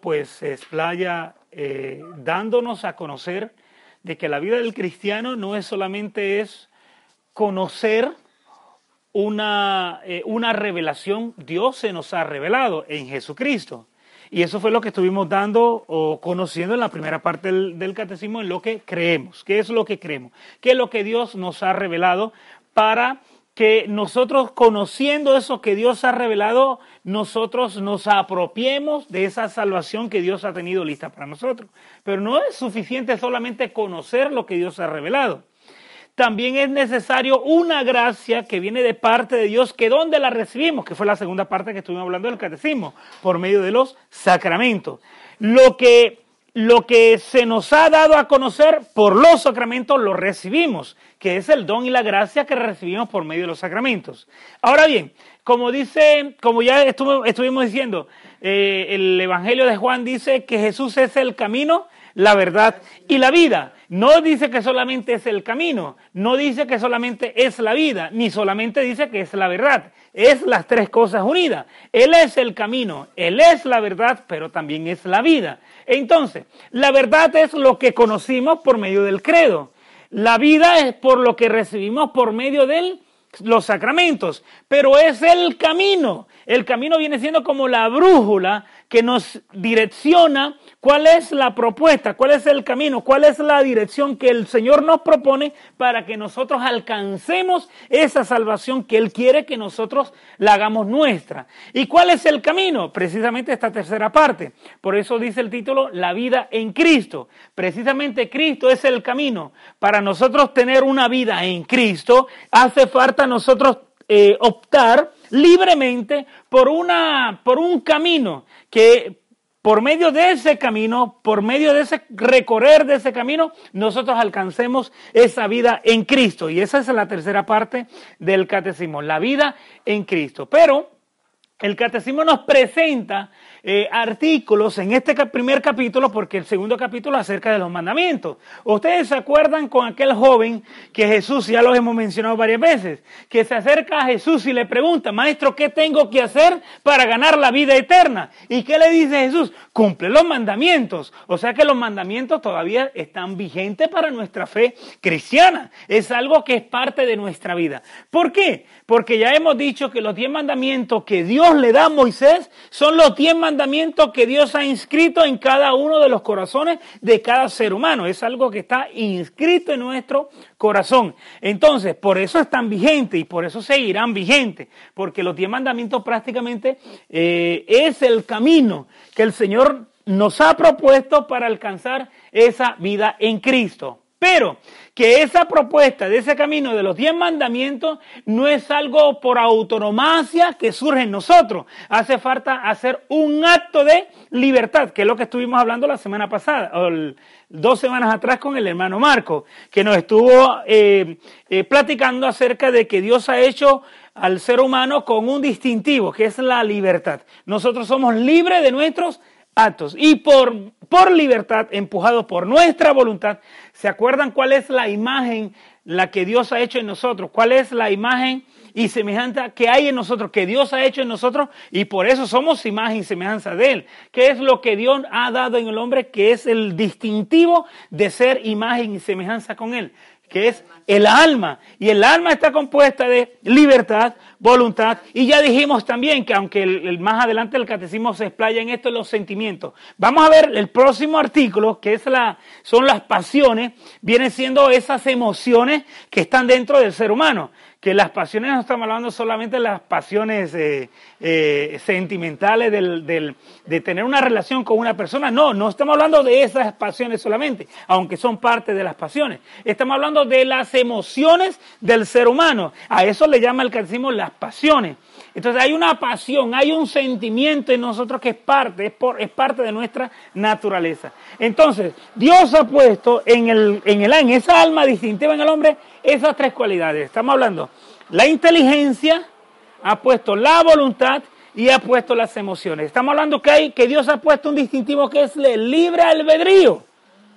Pues se explaya eh, dándonos a conocer de que la vida del cristiano no es solamente es conocer una, eh, una revelación, Dios se nos ha revelado en Jesucristo. Y eso fue lo que estuvimos dando o conociendo en la primera parte del, del, catecismo, en lo que creemos. ¿Qué es lo que creemos? ¿Qué es lo que Dios nos ha revelado para que nosotros conociendo eso que Dios ha revelado, nosotros nos apropiemos de esa salvación que Dios ha tenido lista para nosotros. Pero no es suficiente solamente conocer lo que Dios ha revelado también es necesario una gracia que viene de parte de Dios, que donde la recibimos, que fue la segunda parte que estuvimos hablando del catecismo, por medio de los sacramentos. Lo que, lo que se nos ha dado a conocer por los sacramentos lo recibimos, que es el don y la gracia que recibimos por medio de los sacramentos. Ahora bien, como dice, como ya estuvimos diciendo, eh, el Evangelio de Juan dice que Jesús es el camino, la verdad y la vida. No dice que solamente es el camino, no dice que solamente es la vida, ni solamente dice que es la verdad. Es las tres cosas unidas. Él es el camino, Él es la verdad, pero también es la vida. Entonces, la verdad es lo que conocimos por medio del credo. La vida es por lo que recibimos por medio de los sacramentos, pero es el camino. El camino viene siendo como la brújula que nos direcciona cuál es la propuesta, cuál es el camino, cuál es la dirección que el Señor nos propone para que nosotros alcancemos esa salvación que Él quiere que nosotros la hagamos nuestra. ¿Y cuál es el camino? Precisamente esta tercera parte. Por eso dice el título, la vida en Cristo. Precisamente Cristo es el camino. Para nosotros tener una vida en Cristo, hace falta nosotros eh, optar libremente por, una, por un camino que por medio de ese camino, por medio de ese recorrer de ese camino, nosotros alcancemos esa vida en Cristo. Y esa es la tercera parte del catecismo, la vida en Cristo. Pero el catecismo nos presenta eh, artículos en este primer capítulo, porque el segundo capítulo acerca de los mandamientos. Ustedes se acuerdan con aquel joven que Jesús, ya lo hemos mencionado varias veces, que se acerca a Jesús y le pregunta, maestro, ¿qué tengo que hacer para ganar la vida eterna? ¿Y qué le dice Jesús? Cumple los mandamientos. O sea que los mandamientos todavía están vigentes para nuestra fe cristiana. Es algo que es parte de nuestra vida. ¿Por qué? Porque ya hemos dicho que los diez mandamientos que Dios le da a Moisés son los diez mandamientos mandamiento que Dios ha inscrito en cada uno de los corazones de cada ser humano. Es algo que está inscrito en nuestro corazón. Entonces, por eso están vigentes y por eso seguirán vigentes, porque los diez mandamientos prácticamente eh, es el camino que el Señor nos ha propuesto para alcanzar esa vida en Cristo. Pero que esa propuesta de ese camino de los diez mandamientos no es algo por autonomacia que surge en nosotros. Hace falta hacer un acto de libertad, que es lo que estuvimos hablando la semana pasada, o dos semanas atrás con el hermano Marco, que nos estuvo eh, eh, platicando acerca de que Dios ha hecho al ser humano con un distintivo, que es la libertad. Nosotros somos libres de nuestros actos y por, por libertad, empujados por nuestra voluntad, ¿se acuerdan cuál es la imagen la que Dios ha hecho en nosotros? ¿Cuál es la imagen y semejanza que hay en nosotros, que Dios ha hecho en nosotros y por eso somos imagen y semejanza de Él? ¿Qué es lo que Dios ha dado en el hombre que es el distintivo de ser imagen y semejanza con Él? Que es el alma. Y el alma está compuesta de libertad, voluntad. Y ya dijimos también que aunque el, más adelante el catecismo se explaya en esto, los sentimientos. Vamos a ver el próximo artículo, que es la, son las pasiones, vienen siendo esas emociones que están dentro del ser humano que las pasiones no estamos hablando solamente de las pasiones eh, eh, sentimentales del, de tener una relación con una persona, no, no estamos hablando de esas pasiones solamente, aunque son parte de las pasiones, estamos hablando de las emociones del ser humano, a eso le llama el catecismo las pasiones. Entonces hay una pasión, hay un sentimiento en nosotros que es parte, es, por, es parte de nuestra naturaleza. Entonces, Dios ha puesto en, el, en, el, en esa alma distintiva en el hombre esas tres cualidades. Estamos hablando, la inteligencia, ha puesto la voluntad y ha puesto las emociones. Estamos hablando que, hay, que Dios ha puesto un distintivo que es el libre albedrío.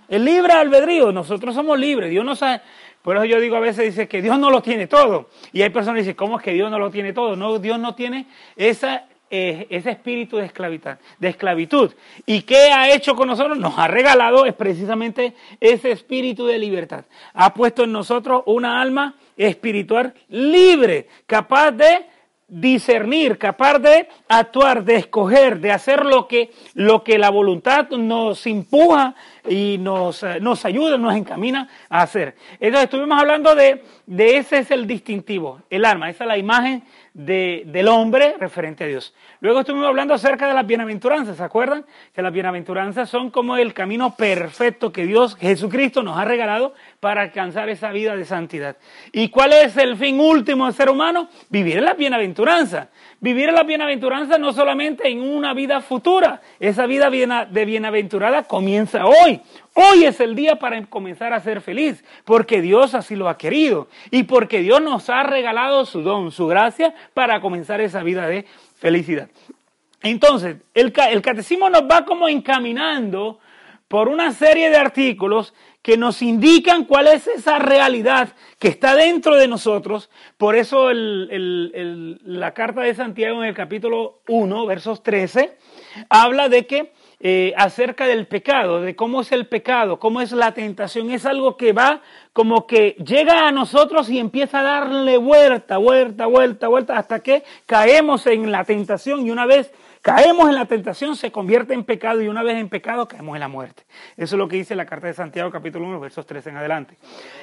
El libre albedrío, nosotros somos libres, Dios nos ha, por eso yo digo a veces, dice que Dios no lo tiene todo. Y hay personas que dicen, ¿cómo es que Dios no lo tiene todo? No, Dios no tiene esa, eh, ese espíritu de esclavitud, de esclavitud. ¿Y qué ha hecho con nosotros? Nos ha regalado es precisamente ese espíritu de libertad. Ha puesto en nosotros una alma espiritual libre, capaz de discernir, capaz de actuar, de escoger, de hacer lo que, lo que la voluntad nos empuja y nos, eh, nos ayuda, nos encamina a hacer. Entonces estuvimos hablando de, de ese es el distintivo, el alma, esa es la imagen de, del hombre referente a Dios. Luego estuvimos hablando acerca de las bienaventuranzas, ¿se acuerdan? Que las bienaventuranzas son como el camino perfecto que Dios, Jesucristo, nos ha regalado para alcanzar esa vida de santidad. ¿Y cuál es el fin último del ser humano? Vivir en la bienaventuranza. Vivir en la bienaventuranza no solamente en una vida futura, esa vida de bienaventurada comienza hoy. Hoy es el día para comenzar a ser feliz, porque Dios así lo ha querido y porque Dios nos ha regalado su don, su gracia, para comenzar esa vida de felicidad. Entonces, el, el catecismo nos va como encaminando por una serie de artículos que nos indican cuál es esa realidad que está dentro de nosotros. Por eso la carta de Santiago en el capítulo 1, versos 13, habla de que eh, acerca del pecado, de cómo es el pecado, cómo es la tentación, es algo que va como que llega a nosotros y empieza a darle vuelta, vuelta, vuelta, vuelta, hasta que caemos en la tentación y una vez caemos en la tentación, se convierte en pecado y una vez en pecado caemos en la muerte. Eso es lo que dice la carta de Santiago capítulo 1, versos 13 en adelante.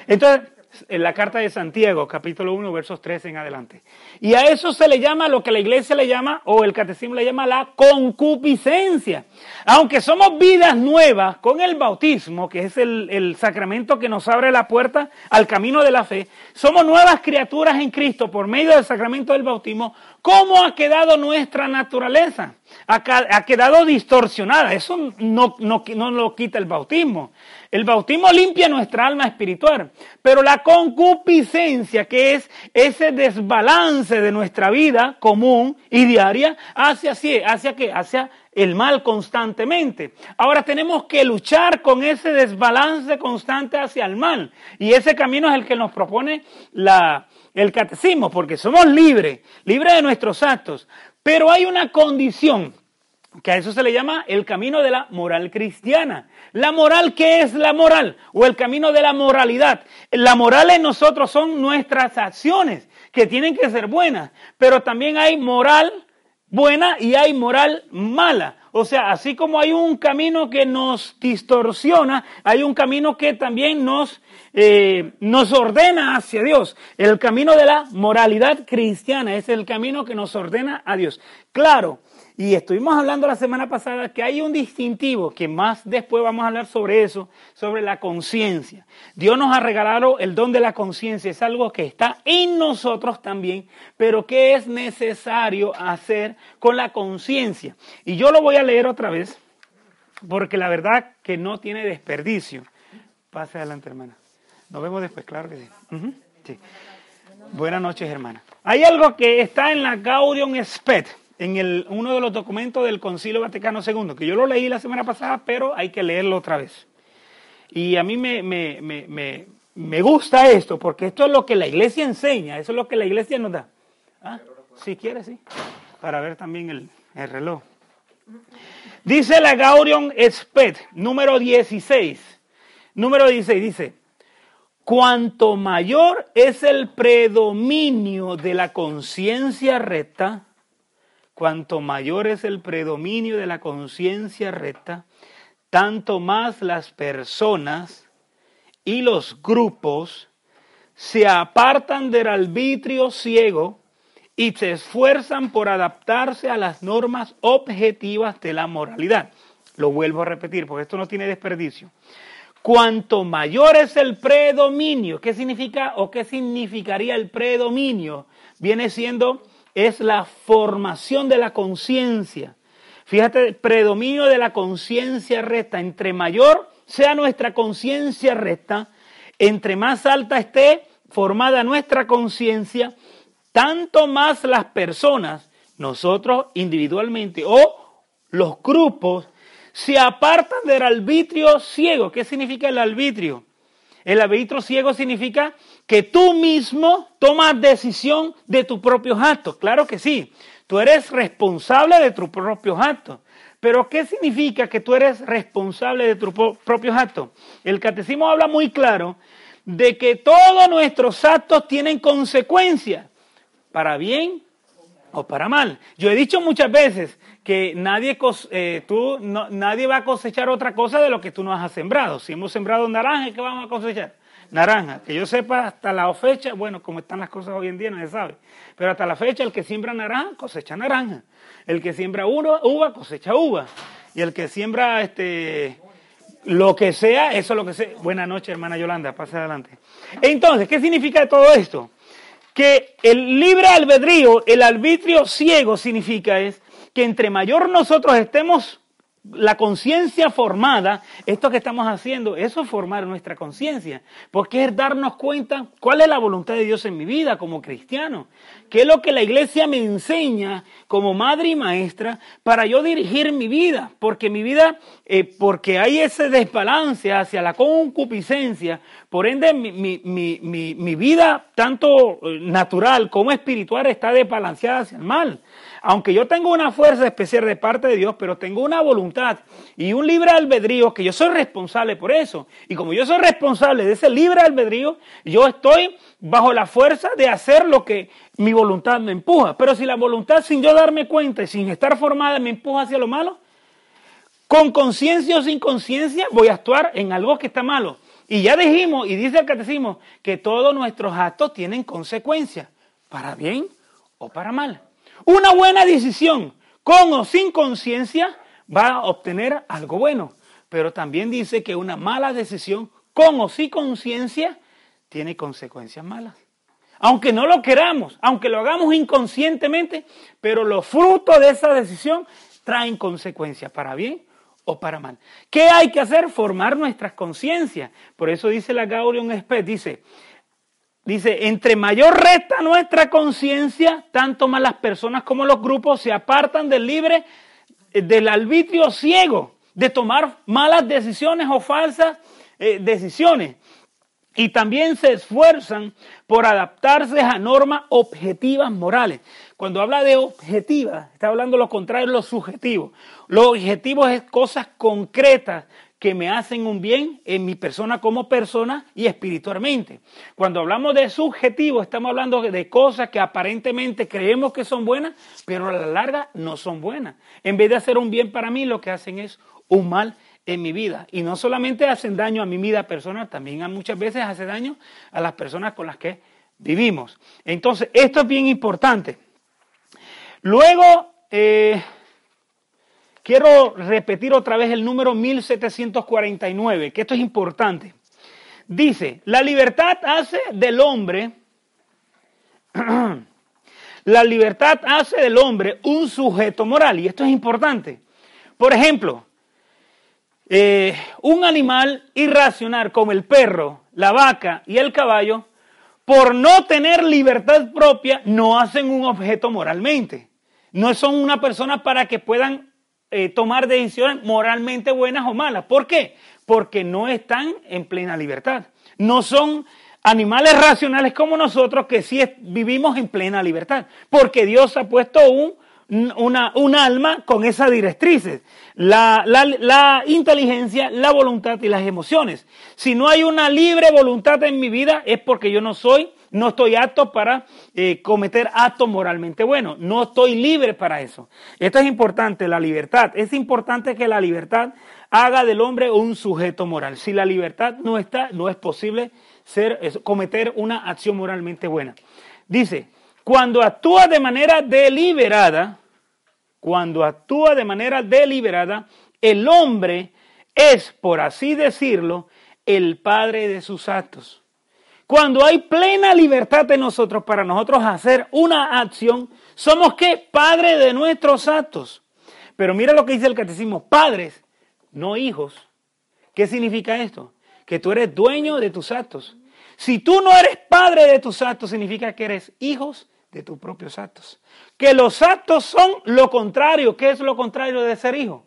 Entonces, en la carta de Santiago, capítulo 1, versos 13 en adelante. Y a eso se le llama lo que la iglesia le llama, o el catecismo le llama la concupiscencia. Aunque somos vidas nuevas con el bautismo, que es el, el sacramento que nos abre la puerta al camino de la fe, somos nuevas criaturas en Cristo por medio del sacramento del bautismo. ¿Cómo ha quedado nuestra naturaleza? Ha, quedado distorsionada. Eso no, no, no lo quita el bautismo. El bautismo limpia nuestra alma espiritual, pero la concupiscencia, que es ese desbalance de nuestra vida común y diaria, hacia, hacia, qué? hacia el mal constantemente. Ahora tenemos que luchar con ese desbalance constante hacia el mal. Y ese camino es el que nos propone la, el catecismo, porque somos libres, libres de nuestros actos. Pero hay una condición que a eso se le llama el camino de la moral cristiana. La moral, ¿qué es la moral? O el camino de la moralidad. La moral en nosotros son nuestras acciones, que tienen que ser buenas, pero también hay moral buena y hay moral mala. O sea, así como hay un camino que nos distorsiona, hay un camino que también nos, eh, nos ordena hacia Dios. El camino de la moralidad cristiana es el camino que nos ordena a Dios. Claro, y estuvimos hablando la semana pasada que hay un distintivo, que más después vamos a hablar sobre eso, sobre la conciencia. Dios nos ha regalado el don de la conciencia, es algo que está en nosotros también, pero que es necesario hacer con la conciencia. Y yo lo voy a leer otra vez, porque la verdad que no tiene desperdicio. Pase adelante, hermana. Nos vemos después, claro que sí. Buenas noches, hermana. Hay algo que está en la Gaudium Spet en el, uno de los documentos del Concilio Vaticano II, que yo lo leí la semana pasada, pero hay que leerlo otra vez. Y a mí me, me, me, me gusta esto, porque esto es lo que la iglesia enseña, eso es lo que la iglesia nos da. ¿Ah? Si quiere, sí. Para ver también el, el reloj. Dice la Gaudium Spet, número 16. Número 16 dice, cuanto mayor es el predominio de la conciencia recta, Cuanto mayor es el predominio de la conciencia recta, tanto más las personas y los grupos se apartan del arbitrio ciego y se esfuerzan por adaptarse a las normas objetivas de la moralidad. Lo vuelvo a repetir porque esto no tiene desperdicio. Cuanto mayor es el predominio, ¿qué significa o qué significaría el predominio? Viene siendo es la formación de la conciencia. Fíjate, predominio de la conciencia recta. Entre mayor sea nuestra conciencia recta, entre más alta esté formada nuestra conciencia, tanto más las personas, nosotros individualmente o los grupos, se apartan del arbitrio ciego. ¿Qué significa el arbitrio? El arbitrio ciego significa que tú mismo tomas decisión de tus propios actos. Claro que sí, tú eres responsable de tus propios actos. Pero ¿qué significa que tú eres responsable de tus propios actos? El catecismo habla muy claro de que todos nuestros actos tienen consecuencias, para bien o para mal. Yo he dicho muchas veces que nadie, eh, tú, nadie va a cosechar otra cosa de lo que tú no has sembrado. Si hemos sembrado naranja, ¿qué vamos a cosechar? Naranja. Que yo sepa, hasta la fecha, bueno, como están las cosas hoy en día, no se sabe. Pero hasta la fecha, el que siembra naranja, cosecha naranja. El que siembra uva, cosecha uva. Y el que siembra este, lo que sea, eso es lo que sea. Buenas noches, hermana Yolanda, pase adelante. Entonces, ¿qué significa todo esto? Que el libre albedrío, el arbitrio ciego significa es que entre mayor nosotros estemos la conciencia formada, esto que estamos haciendo, eso es formar nuestra conciencia, porque es darnos cuenta cuál es la voluntad de Dios en mi vida como cristiano, qué es lo que la iglesia me enseña como madre y maestra para yo dirigir mi vida, porque mi vida, eh, porque hay ese desbalance hacia la concupiscencia, por ende mi, mi, mi, mi vida, tanto eh, natural como espiritual, está desbalanceada hacia el mal aunque yo tengo una fuerza especial de parte de Dios, pero tengo una voluntad y un libre albedrío que yo soy responsable por eso. Y como yo soy responsable de ese libre albedrío, yo estoy bajo la fuerza de hacer lo que mi voluntad me empuja. Pero si la voluntad sin yo darme cuenta y sin estar formada me empuja hacia lo malo, con conciencia o sin conciencia voy a actuar en algo que está malo. Y ya dijimos, y dice el catecismo, que todos nuestros actos tienen consecuencias, para bien o para mal. Una buena decisión, con o sin conciencia, va a obtener algo bueno. Pero también dice que una mala decisión, con o sin conciencia, tiene consecuencias malas. Aunque no lo queramos, aunque lo hagamos inconscientemente, pero los frutos de esa decisión traen consecuencias para bien o para mal. ¿Qué hay que hacer? Formar nuestras conciencias. Por eso dice la Gaudium Spes, dice, Dice, entre mayor resta nuestra conciencia, tanto más las personas como los grupos se apartan del libre, eh, del arbitrio ciego, de tomar malas decisiones o falsas eh, decisiones. Y también se esfuerzan por adaptarse a normas objetivas morales. Cuando habla de objetivas, está hablando lo contrario, lo subjetivo. Lo objetivo es cosas concretas que me hacen un bien en mi persona como persona y espiritualmente. Cuando hablamos de subjetivo, estamos hablando de cosas que aparentemente creemos que son buenas, pero a la larga no son buenas. En vez de hacer un bien para mí, lo que hacen es un mal en mi vida. Y no solamente hacen daño a mi vida personal, también muchas veces hace daño a las personas con las que vivimos. Entonces, esto es bien importante. Luego, eh, Quiero repetir otra vez el número 1749, que esto es importante. Dice, la libertad hace del hombre, la libertad hace del hombre un sujeto moral, y esto es importante. Por ejemplo, eh, un animal irracional como el perro, la vaca y el caballo, por no tener libertad propia, no hacen un objeto moralmente. No son una persona para que puedan eh, tomar decisiones moralmente buenas o malas. ¿Por qué? Porque no están en plena libertad. No son animales racionales como nosotros que sí vivimos en plena libertad. Porque Dios ha puesto un, una, un alma con esas directrices. La, la, la, inteligencia, la voluntad y las emociones. Si no hay una libre voluntad en mi vida es porque yo no soy no estoy apto para eh, cometer actos moralmente buenos. No estoy libre para eso. Esto es importante, la libertad. Es importante que la libertad haga del hombre un sujeto moral. Si la libertad no está, no es posible ser, cometer una acción moralmente buena. Dice, cuando actúa de manera deliberada, cuando actúa de manera deliberada, el hombre es, por así decirlo, el padre de sus actos. Cuando hay plena libertad de nosotros para nosotros hacer una acción, ¿Somos qué? Padre de nuestros actos. Pero mira lo que dice el catecismo, padres, no hijos. ¿Qué significa esto? Que tú eres dueño de tus actos. Si tú no eres padre de tus actos, significa que eres hijos de tus propios actos. Que los actos son lo contrario. ¿Qué es lo contrario de ser hijo?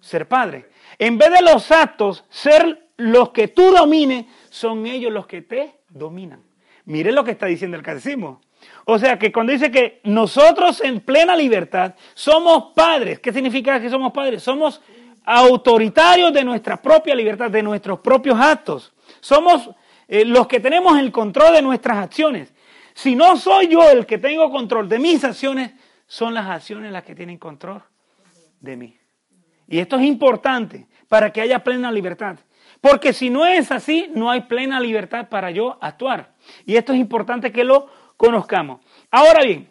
Ser padre. En vez de los actos ser los que tú domines, son ellos los que te dominan. Mire lo que está diciendo el catecismo. O sea que cuando dice que nosotros en plena libertad somos padres, ¿qué significa que somos padres? Somos autoritarios de nuestra propia libertad, de nuestros propios actos. Somos eh, los que tenemos el control de nuestras acciones. Si no soy yo el que tengo control de mis acciones, son las acciones las que tienen control de mí. Y esto es importante para que haya plena libertad. Porque si no es así, no hay plena libertad para yo actuar. Y esto es importante que lo conozcamos. Ahora bien,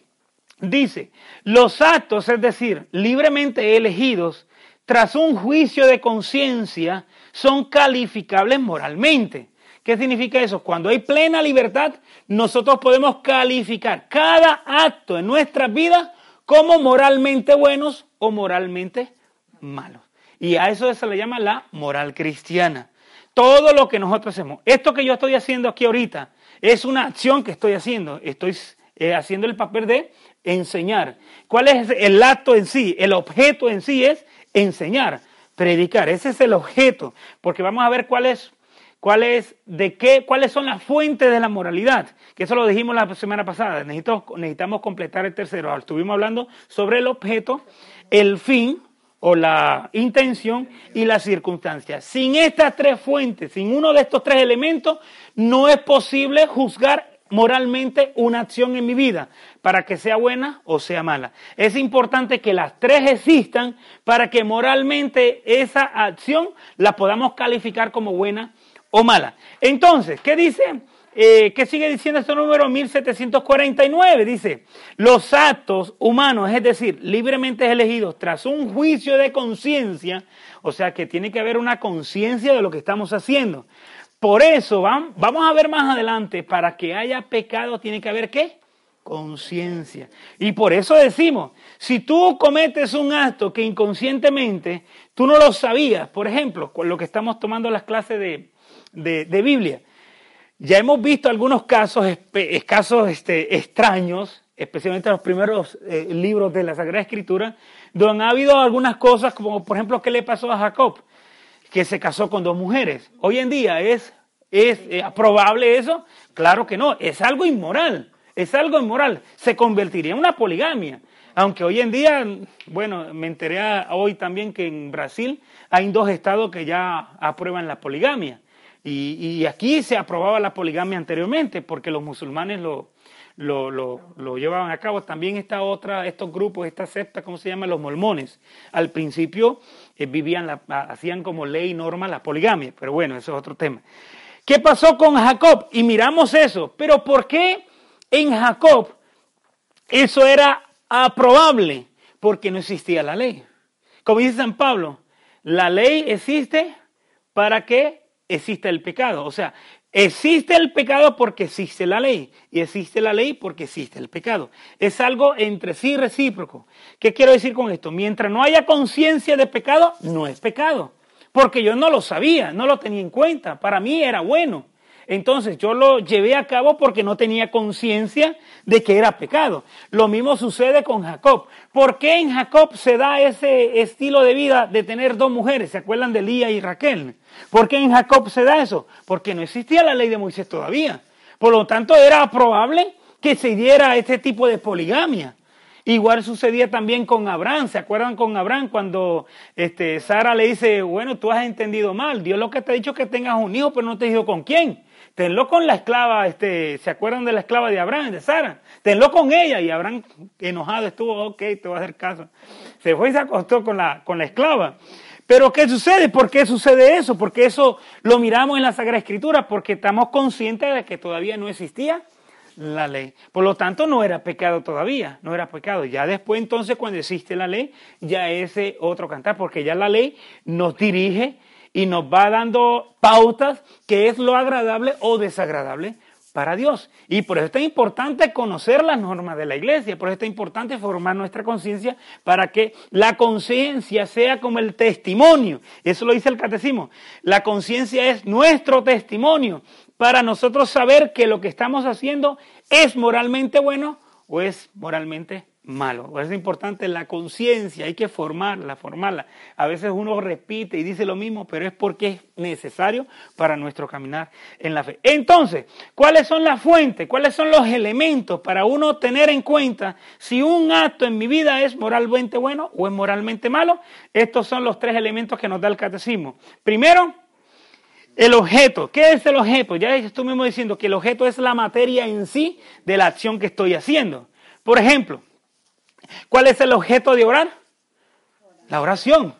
dice, los actos, es decir, libremente elegidos, tras un juicio de conciencia, son calificables moralmente. ¿Qué significa eso? Cuando hay plena libertad, nosotros podemos calificar cada acto en nuestra vida como moralmente buenos o moralmente malos. Y a eso se le llama la moral cristiana. Todo lo que nosotros hacemos. Esto que yo estoy haciendo aquí ahorita es una acción que estoy haciendo. Estoy eh, haciendo el papel de enseñar. ¿Cuál es el acto en sí? El objeto en sí es enseñar, predicar. Ese es el objeto. Porque vamos a ver cuál es ¿Cuál es, de qué, ¿Cuáles son las fuentes de la moralidad? Que eso lo dijimos la semana pasada. Necesitamos, necesitamos completar el tercero. Estuvimos hablando sobre el objeto, el fin o la intención y la circunstancia. Sin estas tres fuentes, sin uno de estos tres elementos, no es posible juzgar moralmente una acción en mi vida para que sea buena o sea mala. Es importante que las tres existan para que moralmente esa acción la podamos calificar como buena o mala. Entonces, ¿qué dice? Eh, ¿Qué sigue diciendo este número 1749? Dice, los actos humanos, es decir, libremente elegidos tras un juicio de conciencia, o sea que tiene que haber una conciencia de lo que estamos haciendo. Por eso, vamos a ver más adelante, para que haya pecado tiene que haber qué? Conciencia. Y por eso decimos, si tú cometes un acto que inconscientemente tú no lo sabías, por ejemplo, con lo que estamos tomando las clases de, de, Biblia. Ya hemos visto algunos casos, casos este, extraños, especialmente en los primeros eh, libros de la Sagrada Escritura, donde ha habido algunas cosas, como por ejemplo, ¿qué le pasó a Jacob? Que se casó con dos mujeres. Hoy en día, ¿es, es eh, probable eso? Claro que no, es algo inmoral, es algo inmoral. Se convertiría en una poligamia. Aunque hoy en día, bueno, me enteré hoy también que en Brasil hay dos estados que ya aprueban la poligamia. Y, aquí se aprobaba la poligamia anteriormente porque los musulmanes lo, lo, llevaban a cabo. También esta otra, estos grupos, esta secta, ¿cómo se llama? Los mormones. Al principio eh, vivían, hacían como ley y norma la poligamia, pero bueno, eso es otro tema. ¿Qué pasó con Jacob? Y miramos eso. Pero ¿por qué en Jacob eso era aprobable? Porque no existía la ley. Como dice San Pablo, la ley existe para que existe el pecado. O sea, existe el pecado porque existe la ley y existe la ley porque existe el pecado. Es algo entre sí recíproco. ¿Qué quiero decir con esto? Mientras no haya conciencia de pecado, no es pecado. Porque yo no lo sabía, no lo tenía en cuenta. Para mí era bueno. Entonces yo lo llevé a cabo porque no tenía conciencia de que era pecado. Lo mismo sucede con Jacob. ¿Por qué en Jacob se da ese estilo de vida de tener dos mujeres? ¿Se acuerdan de Lía y Raquel? ¿Por qué en Jacob se da eso? Porque no existía la ley de Moisés todavía. Por lo tanto, era probable que se diera este tipo de poligamia. Igual sucedía también con Abraham. ¿Se acuerdan con Abraham cuando este, Sara le dice, bueno, tú has entendido mal. Dios lo que te ha dicho es que tengas un hijo, pero no te dijo con quién. Tenlo con la esclava, este, ¿se acuerdan de la esclava de Abraham, de Sara? Tenlo con ella. Y Abraham, enojado, estuvo, ok, te voy a hacer caso. Se fue y se acostó con la, con la esclava. Pero ¿qué sucede? ¿Por qué sucede eso? Porque eso lo miramos en la Sagrada Escritura, porque estamos conscientes de que todavía no existía la ley. Por lo tanto, no era pecado todavía, no era pecado. Ya después, entonces, cuando existe la ley, ya es otro cantar, porque ya la ley nos dirige y nos va dando pautas que es lo agradable o desagradable para Dios. Y por eso es tan importante conocer las normas de la iglesia, por eso es tan importante formar nuestra conciencia para que la conciencia sea como el testimonio. Eso lo dice el catecismo. La conciencia es nuestro testimonio para nosotros saber que lo que estamos haciendo es moralmente bueno o es moralmente malo. Es importante la conciencia, hay que formarla, formarla. A veces uno repite y dice lo mismo, pero es porque es necesario para nuestro caminar en la fe. Entonces, ¿cuáles son las fuentes? ¿Cuáles son los elementos para uno tener en cuenta si un acto en mi vida es moralmente bueno o es moralmente malo? Estos son los tres elementos que nos da el catecismo. Primero, el objeto. ¿Qué es el objeto? Ya estoy mismo diciendo que el objeto es la materia en sí de la acción que estoy haciendo. Por ejemplo, ¿Cuál es el objeto de orar? La oración.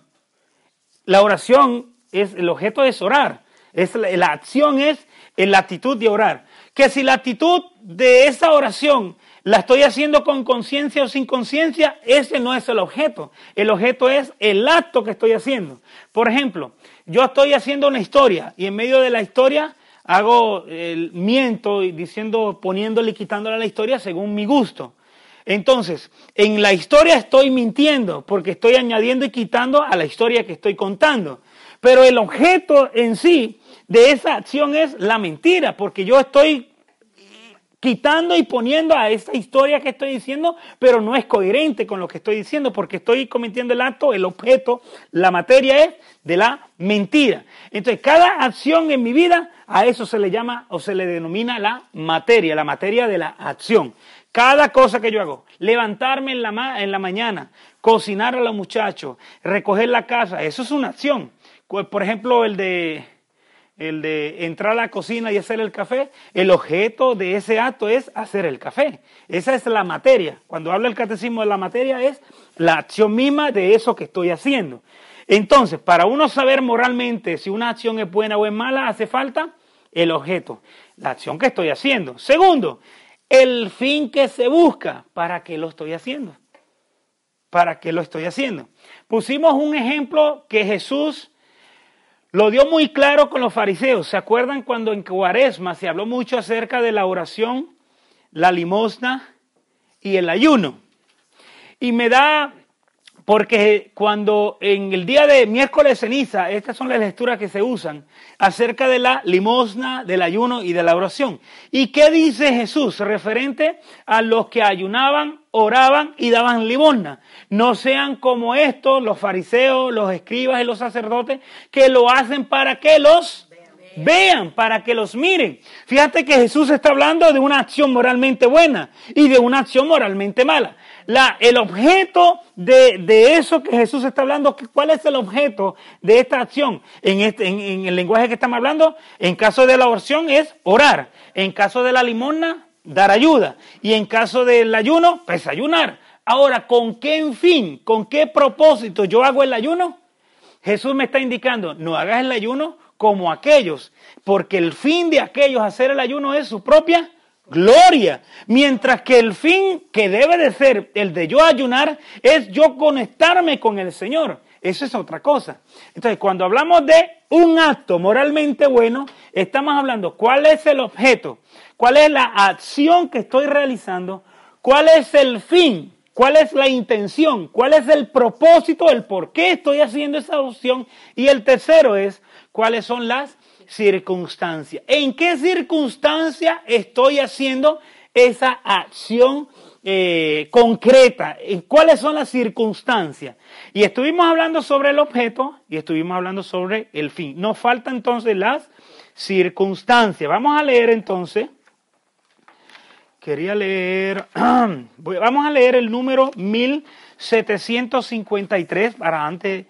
La oración es, el objeto es orar. Es, la, acción es la actitud de orar. Que si la actitud de esa oración la estoy haciendo con conciencia o sin conciencia, ese no es el objeto. El objeto es el acto que estoy haciendo. Por ejemplo, yo estoy haciendo una historia y en medio de la historia hago el miento diciendo, poniéndole y quitándole la historia según mi gusto. Entonces, en la historia estoy mintiendo porque estoy añadiendo y quitando a la historia que estoy contando. Pero el objeto en sí de esa acción es la mentira, porque yo estoy quitando y poniendo a esa historia que estoy diciendo, pero no es coherente con lo que estoy diciendo, porque estoy cometiendo el acto, el objeto, la materia es de la mentira. Entonces, cada acción en mi vida, a eso se le llama o se le denomina la materia, la materia de la acción. Cada cosa que yo hago, levantarme en la, en la mañana, cocinar a los muchachos, recoger la casa, eso es una acción. Por ejemplo, el de, el de entrar a la cocina y hacer el café, el objeto de ese acto es hacer el café. Esa es la materia. Cuando habla el catecismo de la materia es la acción misma de eso que estoy haciendo. Entonces, para uno saber moralmente si una acción es buena o es mala, hace falta el objeto, la acción que estoy haciendo. Segundo, el fin que se busca. ¿Para qué lo estoy haciendo? ¿Para qué lo estoy haciendo? Pusimos un ejemplo que Jesús lo dio muy claro con los fariseos. ¿Se acuerdan cuando en Cuaresma se habló mucho acerca de la oración, la limosna y el ayuno? Y me da porque cuando en el día de miércoles ceniza, estas son las lecturas que se usan acerca de la limosna, del ayuno y de la oración. ¿Y qué dice Jesús referente a los que ayunaban, oraban y daban limosna? No sean como estos, los fariseos, los escribas y los sacerdotes, que lo hacen para que los vean, para que los miren. Fíjate que Jesús está hablando de una acción moralmente buena y de una acción moralmente mala el objeto de, eso que Jesús está hablando, ¿cuál es el objeto de esta acción? En, este, en, el lenguaje que estamos hablando, en caso de la oración es orar, en caso de la limosna, dar ayuda, y en caso del ayuno, pues ayunar. Ahora, ¿con qué fin, con qué propósito yo hago el ayuno? Jesús me está indicando, no hagas el ayuno como aquellos, porque el fin de aquellos hacer el ayuno es su propia gloria. Mientras que el fin que debe de ser el de yo ayunar es yo conectarme con el Señor. Eso es otra cosa. Entonces, cuando hablamos de un acto moralmente bueno, estamos hablando cuál es el objeto, cuál es la acción que estoy realizando, cuál es el fin, cuál es la intención, cuál es el propósito, el por qué estoy haciendo esa opción. Y el tercero es cuáles son las circunstancia. ¿En qué circunstancia estoy haciendo esa acción eh, concreta? ¿Cuáles son las circunstancias? Y estuvimos hablando sobre el objeto y estuvimos hablando sobre el fin. Nos falta entonces las circunstancias. Vamos a leer entonces. Quería leer, vamos a leer el número 1753 para antes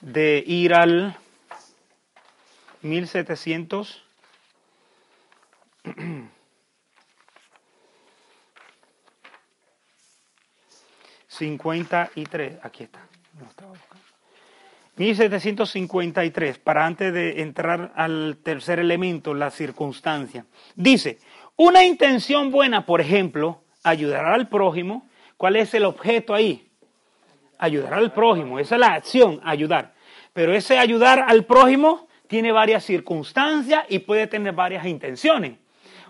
de ir al 1700. aquí está. 1753, para antes de entrar al tercer elemento, la circunstancia. Dice, una intención buena, por ejemplo, ayudar al prójimo. ¿Cuál es el objeto ahí? Ayudar al prójimo, esa es la acción, ayudar. Pero ese ayudar al prójimo tiene varias circunstancias y puede tener varias intenciones.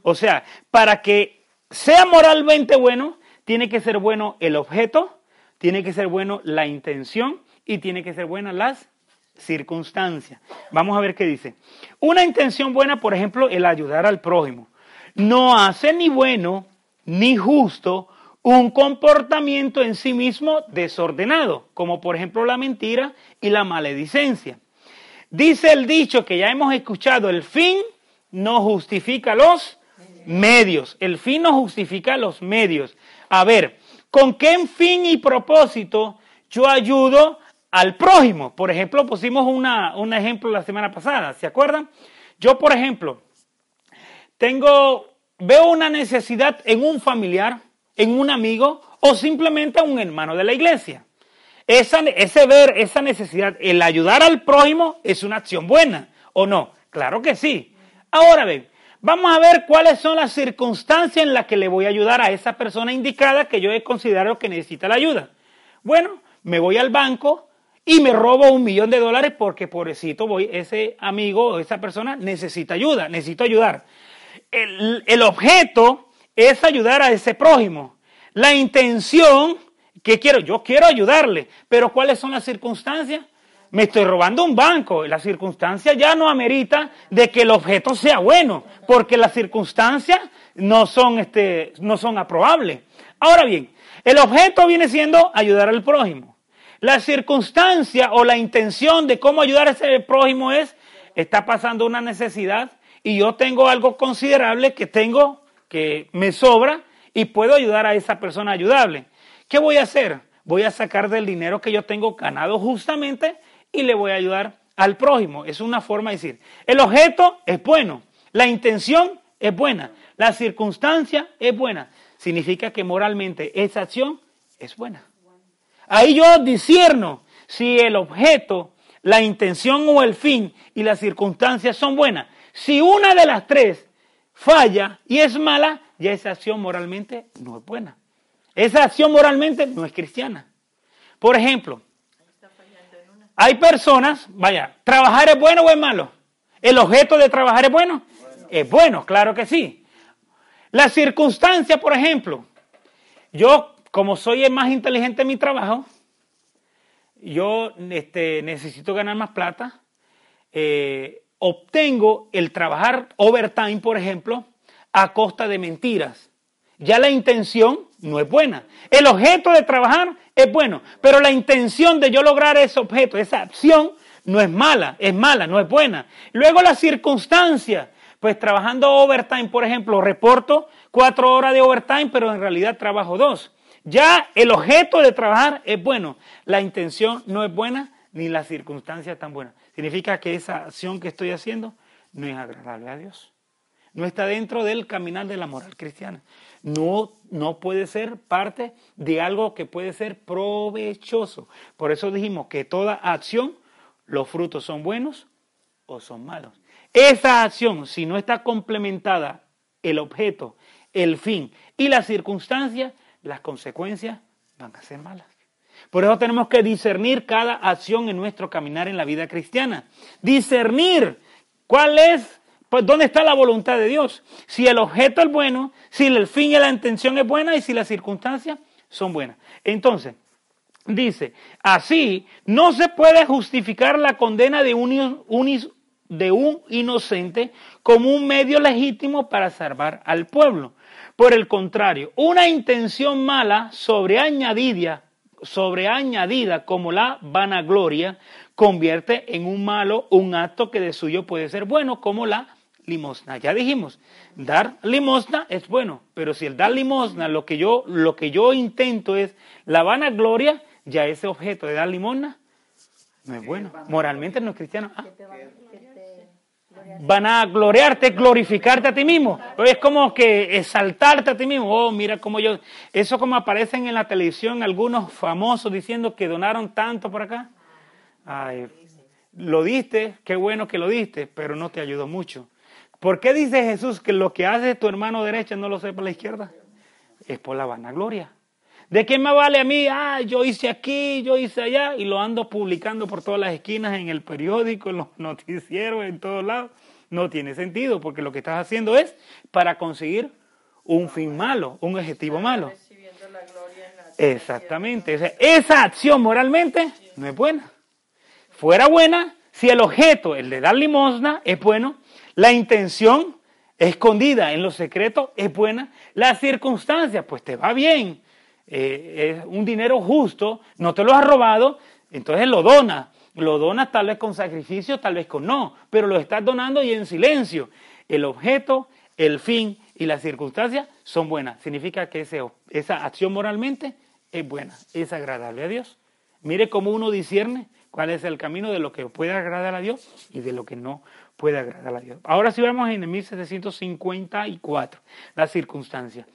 O sea, para que sea moralmente bueno, tiene que ser bueno el objeto, tiene que ser bueno la intención y tiene que ser buena las circunstancias. Vamos a ver qué dice. Una intención buena, por ejemplo, el ayudar al prójimo. No hace ni bueno ni justo un comportamiento en sí mismo desordenado, como por ejemplo la mentira y la maledicencia. Dice el dicho que ya hemos escuchado, el fin no justifica los medios. El fin no justifica los medios. A ver, ¿con qué fin y propósito yo ayudo al prójimo? Por ejemplo, pusimos una, un ejemplo la semana pasada, ¿se acuerdan? Yo, por ejemplo, tengo, veo una necesidad en un familiar, en un amigo o simplemente en un hermano de la iglesia. Esa, ese ver, esa necesidad, el ayudar al prójimo es una acción buena, ¿o no? Claro que sí. Ahora ven, vamos a ver cuáles son las circunstancias en las que le voy a ayudar a esa persona indicada que yo he considerado que necesita la ayuda. Bueno, me voy al banco y me robo un millón de dólares porque pobrecito voy, ese amigo o esa persona necesita ayuda, necesito ayudar. El, el objeto es ayudar a ese prójimo. La intención ¿Qué quiero? Yo quiero ayudarle, pero ¿cuáles son las circunstancias? Me estoy robando un banco. La circunstancia ya no amerita de que el objeto sea bueno, porque las circunstancias no son, este, no son aprobables. Ahora bien, el objeto viene siendo ayudar al prójimo. La circunstancia o la intención de cómo ayudar a ese prójimo es, está pasando una necesidad y yo tengo algo considerable que tengo, que me sobra y puedo ayudar a esa persona ayudable. ¿Qué voy a hacer? Voy a sacar del dinero que yo tengo ganado justamente y le voy a ayudar al prójimo. Es una forma de decir, el objeto es bueno, la intención es buena, la circunstancia es buena. Significa que moralmente esa acción es buena. Ahí yo discierno si el objeto, la intención o el fin y las circunstancias son buenas. Si una de las tres falla y es mala, ya esa acción moralmente no es buena. Esa acción moralmente no es cristiana. Por ejemplo, hay personas, vaya, ¿trabajar es bueno o es malo? ¿El objeto de trabajar es bueno? Es bueno, claro que sí. La circunstancia, por ejemplo, yo, como soy el más inteligente en mi trabajo, yo este, necesito ganar más plata, eh, obtengo el trabajar overtime, por ejemplo, a costa de mentiras. Ya la intención no es buena. El objeto de trabajar es bueno, pero la intención de yo lograr ese objeto, esa acción, no es mala, es mala, no es buena. Luego la circunstancia, pues trabajando overtime, por ejemplo, reporto cuatro horas de overtime, pero en realidad trabajo dos. Ya el objeto de trabajar es bueno, la intención no es buena ni la circunstancia es tan buena. Significa que esa acción que estoy haciendo no es agradable a Dios. No está dentro del caminar de la moral cristiana no, no puede ser parte de algo que puede ser provechoso. Por eso dijimos que toda acción, los frutos son buenos o son malos. Esa acción, si no está complementada el objeto, el fin y la circunstancia, las consecuencias van a ser malas. Por eso tenemos que discernir cada acción en nuestro caminar en la vida cristiana. Discernir cuál es pues ¿dónde está la voluntad de Dios? Si el objeto es bueno, si el fin y la intención es buena y si las circunstancias son buenas. Entonces, dice, así no se puede justificar la condena de un, de un inocente como un medio legítimo para salvar al pueblo. Por el contrario, una intención mala sobreañadida, sobreañadida como la vanagloria convierte en un malo un acto que de suyo puede ser bueno, como la limosna. Ya dijimos, dar limosna es bueno, pero si el dar limosna lo que yo, lo que yo intento es la vanagloria, ya ese objeto de dar limosna no es bueno. Moralmente no es cristiano. Ah. Van a gloriarte, glorificarte a ti mismo. Es como que exaltarte a ti mismo. Oh, mira cómo yo. Eso como aparecen en la televisión algunos famosos diciendo que donaron tanto por acá. Ay, lo diste, qué bueno que lo diste, pero no te ayudó mucho. ¿Por qué dice Jesús que lo que hace tu hermano derecha no lo sepa la izquierda? Es por la vanagloria. ¿De qué me vale a mí? Ah, yo hice aquí, yo hice allá y lo ando publicando por todas las esquinas, en el periódico, en los noticieros, en todos lados. No tiene sentido porque lo que estás haciendo es para conseguir un fin malo, un objetivo malo. Exactamente. esa acción moralmente no es buena. Fuera buena si el objeto, el de dar limosna, es bueno, la intención escondida en lo secreto es buena, las circunstancias, pues te va bien, eh, es un dinero justo, no te lo has robado, entonces lo donas. Lo donas tal vez con sacrificio, tal vez con no, pero lo estás donando y en silencio. El objeto, el fin y las circunstancias son buenas. Significa que esa acción moralmente es buena, es agradable a Dios. Mire cómo uno discierne cuál es el camino de lo que puede agradar a Dios y de lo que no puede agradar a Dios. Ahora sí vamos en el 1754, las circunstancias.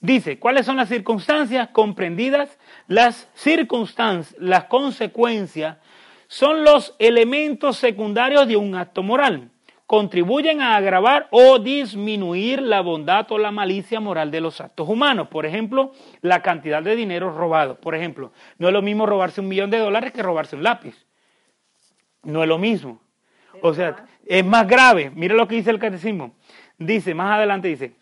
Dice, ¿cuáles son las circunstancias comprendidas? Las circunstancias, las consecuencias son los elementos secundarios de un acto moral. Contribuyen a agravar o disminuir la bondad o la malicia moral de los actos humanos. Por ejemplo, la cantidad de dinero robado. Por ejemplo, no es lo mismo robarse un millón de dólares que robarse un lápiz. No es lo mismo. O sea, es más grave. Mira lo que dice el catecismo. Dice, más adelante dice,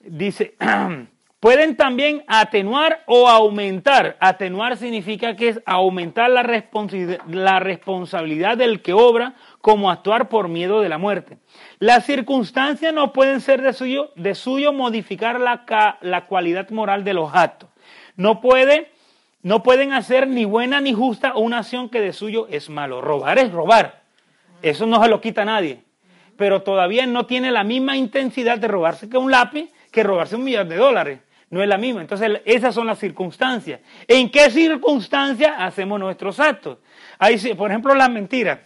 dice, pueden también atenuar o aumentar. Atenuar significa que es aumentar la, responsabilidad del que obra como actuar por miedo de la muerte. Las circunstancias no pueden ser de suyo, de suyo modificar la, la cualidad moral de los actos. No, puede, no pueden hacer ni buena ni justa una acción que de suyo es malo. Robar es robar. Eso no se lo quita a nadie. Pero todavía no tiene la misma intensidad de robarse que un lápiz que robarse un millón de dólares. No es la misma. Entonces, esas son las circunstancias. ¿En qué circunstancias hacemos nuestros actos? Hay, por ejemplo, las mentiras.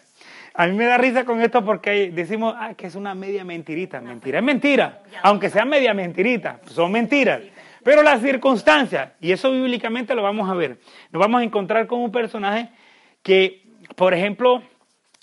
A mí me da risa con esto porque decimos ah, que es una media mentirita. Mentira es mentira. Aunque sea media mentirita, son mentiras. Pero las circunstancias, y eso bíblicamente lo vamos a ver, nos vamos a encontrar con un personaje que, por ejemplo,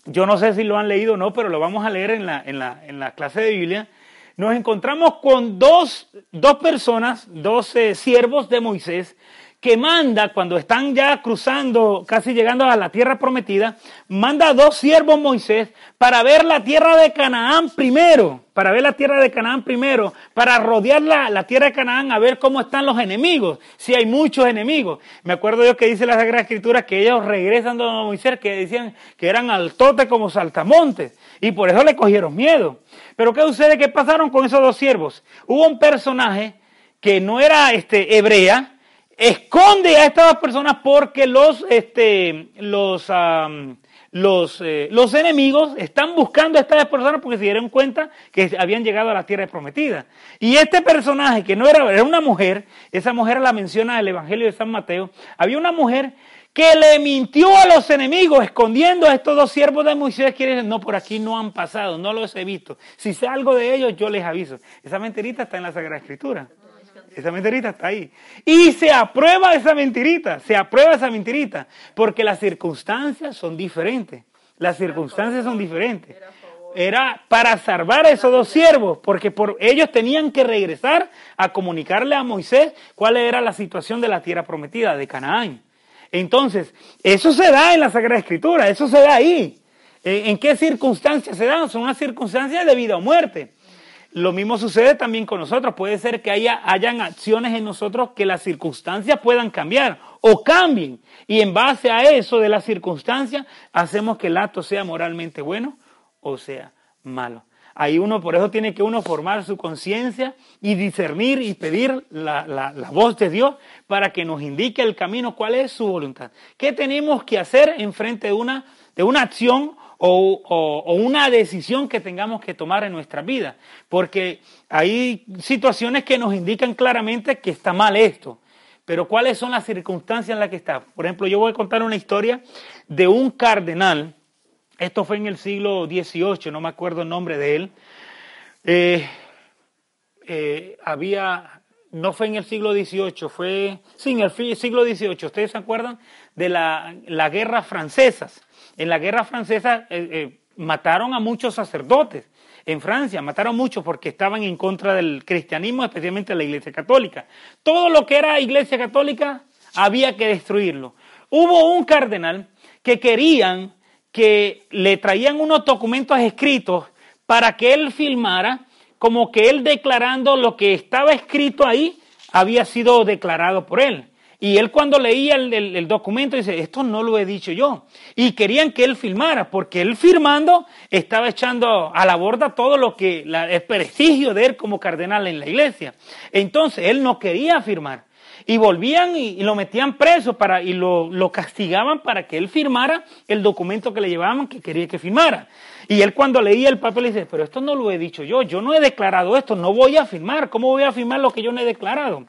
yo no sé si lo han leído o no, pero lo vamos a leer en la, en la, en la clase de Biblia, nos encontramos con dos, dos personas, dos siervos de Moisés, que manda, cuando están ya cruzando, casi llegando a la tierra prometida, manda a dos siervos Moisés para ver la tierra de Canaán primero, para ver la tierra de Canaán primero, para rodear la, la, tierra de Canaán a ver cómo están los enemigos, si hay muchos enemigos. Me acuerdo yo que dice la Sagrada Escritura que ellos regresan a Moisés, que decían que eran altotes como saltamontes, y por eso le cogieron miedo. Pero ¿qué sucede? ¿Qué pasaron con esos dos siervos? Hubo un personaje que no era este, hebrea, esconde a estas dos personas porque los, este, los, los, eh, los enemigos están buscando a estas personas porque se dieron cuenta que habían llegado a la tierra prometida. Y este personaje, que no era, era una mujer, esa mujer la menciona el Evangelio de San Mateo, había una mujer que le mintió a los enemigos escondiendo a estos dos siervos de Moisés, quiere decir, no, por aquí no han pasado, no los he visto. Si sé algo de ellos, yo les aviso. Esa mentirita está en la Sagrada Escritura. Esa mentirita está ahí. Y se aprueba esa mentirita, se aprueba esa mentirita, porque las circunstancias son diferentes. Las circunstancias son diferentes. Era para salvar a esos dos siervos, porque por ellos tenían que regresar a comunicarle a Moisés cuál era la situación de la tierra prometida, de Canaán. Entonces, eso se da en la Sagrada Escritura, eso se da ahí. ¿En qué circunstancias se dan? Son unas circunstancias de vida o muerte. Lo mismo sucede también con nosotros. Puede ser que haya, hayan acciones en nosotros que las circunstancias puedan cambiar o cambien. Y en base a eso de las circunstancias, hacemos que el acto sea moralmente bueno o sea malo. Ahí uno, por eso tiene que uno formar su conciencia y discernir y pedir la, la, voz de Dios para que nos indique el camino, cuál es su voluntad. ¿Qué tenemos que hacer en frente de una, de una acción o, una decisión que tengamos que tomar en nuestra vida? Porque hay situaciones que nos indican claramente que está mal esto. Pero ¿cuáles son las circunstancias en las que está? Por ejemplo, yo voy a contar una historia de un cardenal esto fue en el siglo XVIII, no me acuerdo el nombre de él. Eh, eh, había, no fue en el siglo XVIII, fue, sí, en el siglo XVIII. ¿Ustedes se acuerdan de la, la guerra francesa? En la guerra francesa, eh, mataron a muchos sacerdotes en Francia, mataron muchos porque estaban en contra del cristianismo, especialmente la Iglesia Católica. Todo lo que era Iglesia Católica había que destruirlo. Hubo un cardenal que querían que le traían unos documentos escritos para que él filmara, como que él declarando lo que estaba escrito ahí había sido declarado por él. Y él cuando leía el, documento dice, esto no lo he dicho yo. Y querían que él firmara, porque él firmando estaba echando a la borda todo lo que, el prestigio de él como cardenal en la iglesia. Entonces él no quería firmar. Y volvían y, lo metían preso para, y lo, lo, castigaban para que él firmara el documento que le llevaban que quería que firmara. Y él cuando leía el papel dice, pero esto no lo he dicho yo, yo no he declarado esto, no voy a firmar, ¿cómo voy a firmar lo que yo no he declarado?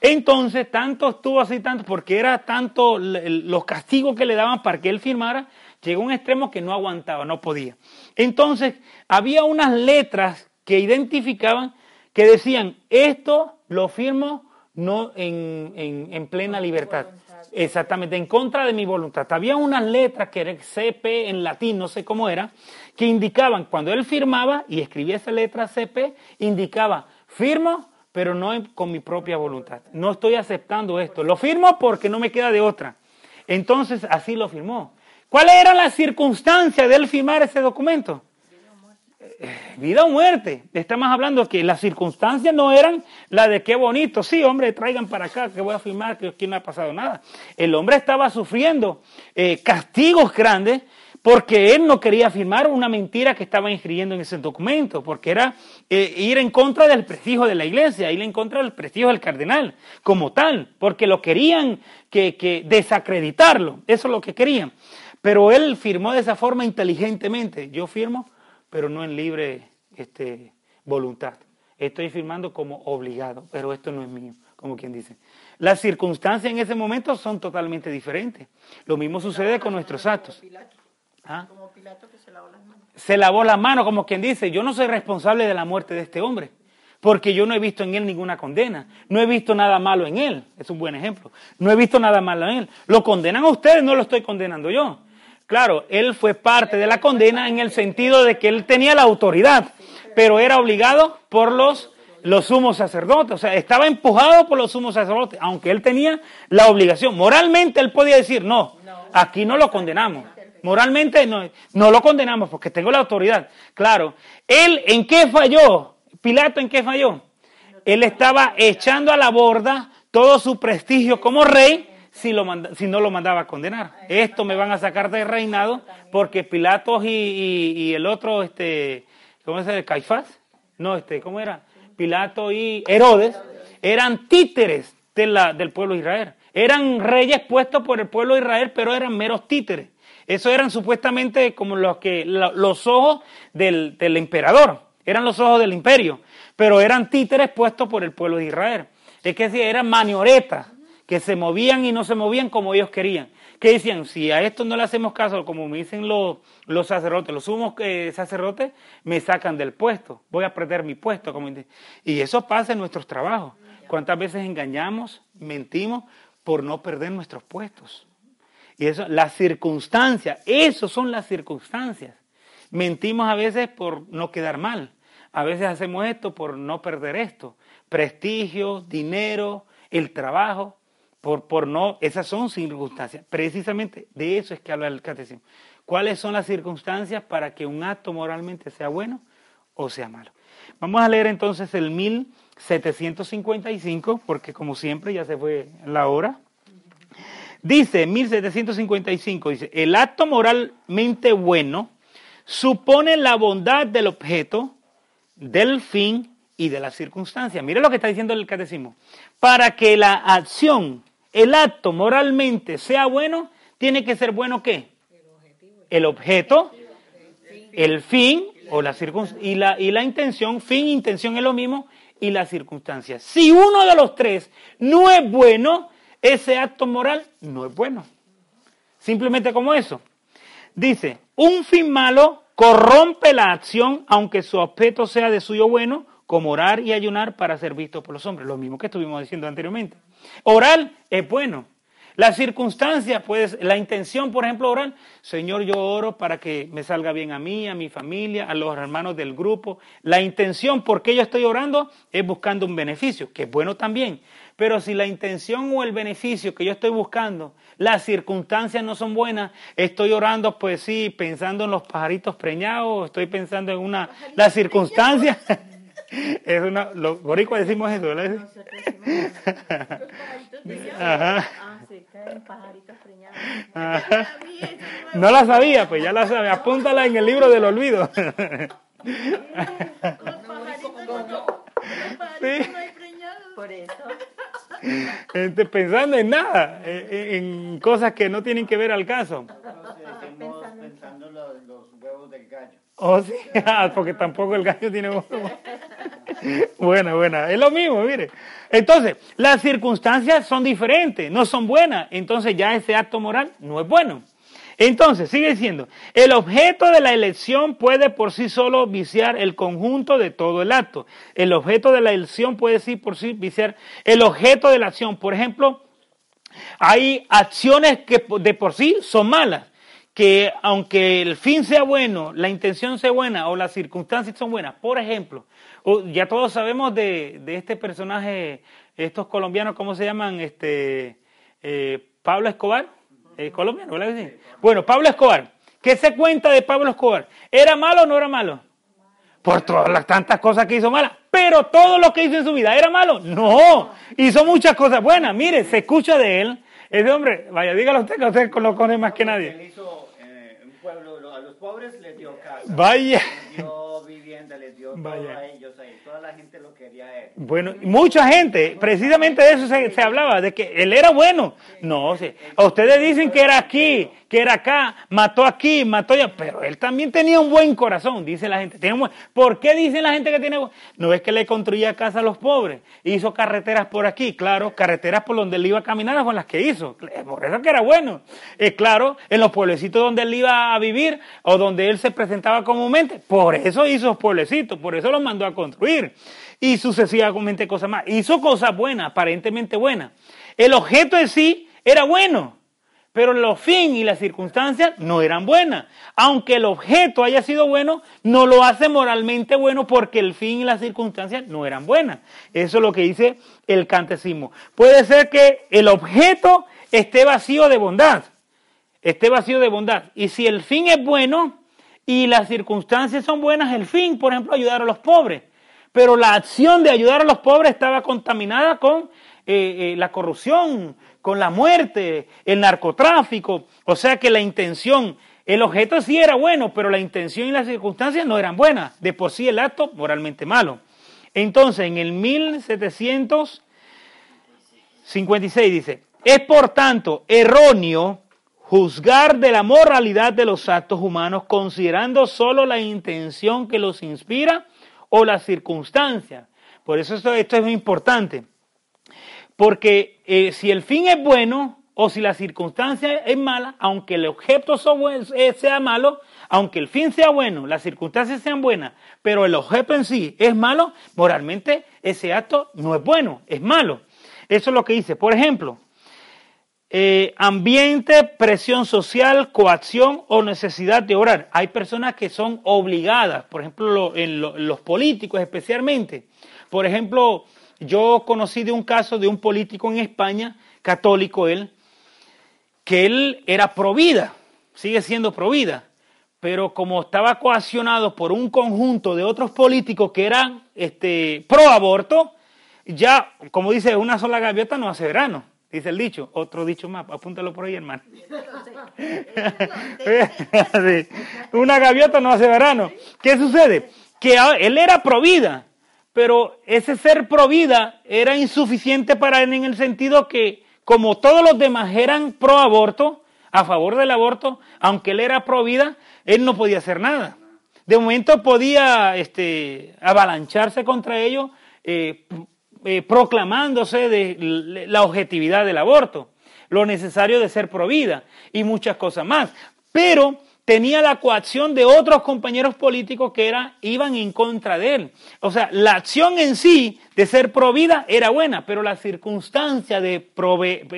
Entonces, tanto estuvo así, tanto, porque era tanto los castigos que le daban para que él firmara, llegó a un extremo que no aguantaba, no podía. Entonces, había unas letras que identificaban, que decían, esto lo firmo no en, plena libertad. Exactamente, en contra de mi voluntad. Había unas letras que era CP en latín, no sé cómo era, que indicaban, cuando él firmaba y escribía esa letra CP, indicaba, firmo pero no con mi propia voluntad. No estoy aceptando esto. Lo firmo porque no me queda de otra. Entonces así lo firmó. ¿Cuál era la circunstancia de él firmar ese documento? Vida o muerte. Estamos hablando que las circunstancias no eran la de qué bonito. Sí, hombre, traigan para acá que voy a firmar que aquí no ha pasado nada. El hombre estaba sufriendo eh, castigos grandes porque él no quería afirmar una mentira que estaba inscribiendo en ese documento, porque era eh, ir en contra del prestigio de la iglesia, ir en contra del prestigio del cardenal como tal, porque lo querían que, desacreditarlo, eso es lo que querían. Pero él firmó de esa forma inteligentemente, yo firmo, pero no en libre este, voluntad. Estoy firmando como obligado, pero esto no es mío, como quien dice. Las circunstancias en ese momento son totalmente diferentes. Lo mismo sucede con nuestros actos. ¿Ah? Como Pilato que se lavó las manos. Se lavó las manos, como quien dice, yo no soy responsable de la muerte de este hombre, porque yo no he visto en él ninguna condena, no he visto nada malo en él, es un buen ejemplo, no he visto nada malo en él. Lo condenan a ustedes, no lo estoy condenando yo. Claro, él fue parte de la condena en el sentido de que él tenía la autoridad, pero era obligado por los, los sumos sacerdotes, o sea, estaba empujado por los sumos sacerdotes, aunque él tenía la obligación. Moralmente él podía decir, no, aquí no lo condenamos. Moralmente no, no lo condenamos porque tengo la autoridad. Claro, él en qué falló, Pilato en qué falló. Él estaba echando a la borda todo su prestigio como rey si, no lo mandaba a condenar. Esto me van a sacar del reinado porque Pilatos y, el otro, este, ¿cómo se llama? Caifás. No, este, ¿cómo era? Pilato y Herodes eran títeres del pueblo de Israel. Eran reyes puestos por el pueblo de Israel, pero eran meros títeres. Eso eran supuestamente como los, que, los ojos del, emperador, eran los ojos del imperio, pero eran títeres puestos por el pueblo de Israel. Es que eran manioretas que se movían y no se movían como ellos querían. Que decían, si a esto no le hacemos caso, como me dicen los, los sacerdotes, los sumos eh, sacerdotes, me sacan del puesto, voy a perder mi puesto. Como y eso pasa en nuestros trabajos. ¿Cuántas veces engañamos, mentimos por no perder nuestros puestos? Y eso, las circunstancias, eso son las circunstancias. Mentimos a veces por no quedar mal. A veces hacemos esto por no perder esto. Prestigio, dinero, el trabajo, por, por no, esas son circunstancias. Precisamente de eso es que habla el catecismo. ¿Cuáles son las circunstancias para que un acto moralmente sea bueno o sea malo? Vamos a leer entonces el 1755, porque como siempre ya se fue la hora. Dice 1755, dice, el acto moralmente bueno supone la bondad del objeto, del fin y de la circunstancia. Mire lo que está diciendo el catecismo. Para que la acción, el acto moralmente sea bueno, tiene que ser bueno qué? El objeto, el fin o la y la, y la intención, fin, intención es lo mismo, y la circunstancia. Si uno de los tres no es bueno, ese acto moral no es bueno. Simplemente como eso. Dice, un fin malo corrompe la acción aunque su objeto sea de suyo bueno, como orar y ayunar para ser visto por los hombres. Lo mismo que estuvimos diciendo anteriormente. Orar es bueno. Las circunstancias, pues la intención, por ejemplo, orar, Señor, yo oro para que me salga bien a mí, a mi familia, a los hermanos del grupo. La intención, por qué yo estoy orando, es buscando un beneficio, que es bueno también. Pero si la intención o el beneficio que yo estoy buscando, las circunstancias no son buenas, estoy orando, pues sí, pensando en los pajaritos preñados, estoy pensando en una, las circunstancias. es una, los boricuas decimos eso, ¿verdad? Ajá. Ah, sí, caen pajaritos preñados. No la sabía, pues ya la sabe. Apúntala en el libro del olvido. Los pajaritos no, Sí. no hay preñados. Por eso. Este, pensando en nada, en, en cosas que no tienen que ver al caso. Pensando los, los huevos del gallo. Oh, sí, porque tampoco el gallo tiene huevo. Buena, buena. Es lo mismo, mire. Entonces, las circunstancias son diferentes, no son buenas. Entonces, ya ese acto moral no es bueno. Entonces, sigue diciendo, el objeto de la elección puede por sí solo viciar el conjunto de todo el acto. El objeto de la elección puede sí por sí viciar el objeto de la acción. Por ejemplo, hay acciones que de por sí son malas, que aunque el fin sea bueno, la intención sea buena o las circunstancias son buenas. Por ejemplo, ya todos sabemos de, de este personaje, estos colombianos, ¿cómo se llaman? Este, eh, Pablo Escobar, eh, colombiano, ¿verdad que sí? Bueno, Pablo Escobar, ¿qué se cuenta de Pablo Escobar? ¿Era malo o no era malo? por todas las tantas cosas que hizo malas. Pero todo lo que hizo en su vida era malo. No, hizo muchas cosas buenas. Mire, se escucha de él. Ese hombre, vaya, dígalo usted que usted lo conoce más que Él nadie. hizo eh, un pueblo, lo- a los pobres les dio casa, Vaya. les dio vivienda, les dio todo a ellos ahí. Toda la gente lo quería a él. Bueno, mucha gente, precisamente de eso se, se hablaba, de que él era bueno. No, sí. a ustedes dicen que era aquí, que era acá, mató aquí, mató allá, pero él también tenía un buen corazón, dice la gente. Buen- ¿Por qué dice la gente que tiene buen? No es que le construía casa a los pobres, hizo carreteras por aquí, claro, carreteras por donde él iba a caminar con las que hizo, por eso que era bueno. Eh, claro, en los pueblecitos donde él iba a vivir o donde él se presentaba comúnmente, por eso hizo pueblecitos, por eso los mandó a construir y sucesivamente cosas más. Hizo cosas buenas, aparentemente buenas. El objeto en sí era bueno, pero los fin y las circunstancias no eran buenas. Aunque el objeto haya sido bueno, no lo hace moralmente bueno porque el fin y las circunstancias no eran buenas. Eso es lo que dice el catecismo. Puede ser que el objeto esté vacío de bondad, esté vacío de bondad. Y si el fin es bueno y las circunstancias son buenas, el fin, por ejemplo, ayudar a los pobres. Pero la acción de ayudar a los pobres estaba contaminada con eh, eh, la corrupción, con la muerte, el narcotráfico. O sea que la intención, el objeto sí era bueno, pero la intención y las circunstancias no eran buenas. De por sí el acto moralmente malo. Entonces, en el 1756 dice, es por tanto erróneo juzgar de la moralidad de los actos humanos considerando solo la intención que los inspira o las circunstancias. Por eso esto, es muy importante. Porque eh, si el fin es bueno o si la circunstancia es mala, aunque el objeto eh, sea malo, aunque el fin sea bueno, las circunstancias sean buenas, pero el objeto en sí es malo, moralmente ese acto no es bueno, es malo. Eso es lo que dice. Por ejemplo, eh, ambiente, presión social, coacción o necesidad de orar. Hay personas que son obligadas, por ejemplo, los políticos especialmente. Por ejemplo, yo conocí de un caso de un político en España, católico él, que él era provida, sigue siendo provida, pero como estaba coaccionado por un conjunto de otros políticos que eran este, pro aborto, ya, como dice, una sola gaviota no hace verano, dice el dicho. Otro dicho más, apúntalo por ahí, hermano. Sí, Una gaviota no hace verano. ¿Qué sucede? Que él era provida, pero ese ser provida era insuficiente para él en el sentido que, como todos los demás eran pro aborto, a favor del aborto, aunque él era provida, él no podía hacer nada. De momento podía este, avalancharse contra ellos, eh, eh, proclamándose de la objetividad del aborto, lo necesario de ser provida y muchas cosas más. Pero tenía la coacción de otros compañeros políticos que era, iban en contra de él. O sea, la acción en sí de ser provida era buena, pero la circunstancia de,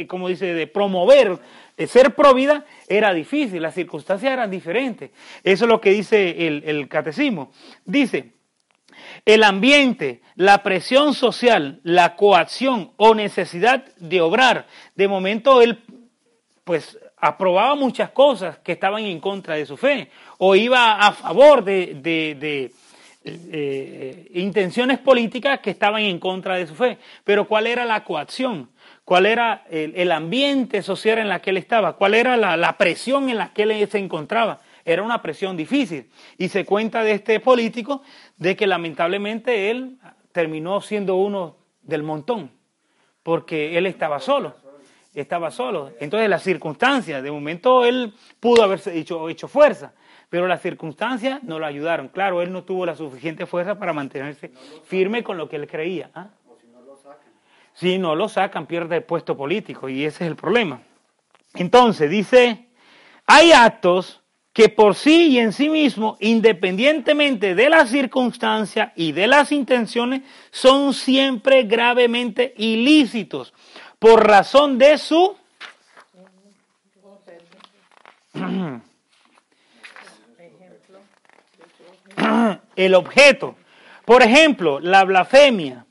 como dice, de promover, de ser provida era difícil, las circunstancias eran diferentes. Eso es lo que dice el catecismo. Dice, el ambiente, la presión social, la coacción o necesidad de obrar. De momento él, pues, aprobaba muchas cosas que estaban en contra de su fe o iba a favor de, eh, intenciones políticas que estaban en contra de su fe. Pero ¿cuál era la coacción? ¿Cuál era el, ambiente social en la que él estaba? ¿Cuál era la presión en la que él se encontraba? Era una presión difícil. Y se cuenta de este político de que lamentablemente él terminó siendo uno del montón, porque él estaba solo estaba solo. Entonces las circunstancias, de momento él pudo haberse hecho, hecho fuerza, pero las circunstancias no lo ayudaron. Claro, él no tuvo la suficiente fuerza para mantenerse firme con lo que él creía. ¿ah? Si no lo sacan, pierde el puesto político y ese es el problema. Entonces, dice, hay actos que por sí y en sí mismo, independientemente de las circunstancias y de las intenciones, son siempre gravemente ilícitos por razón de su el objeto. Por ejemplo, la blasfemia,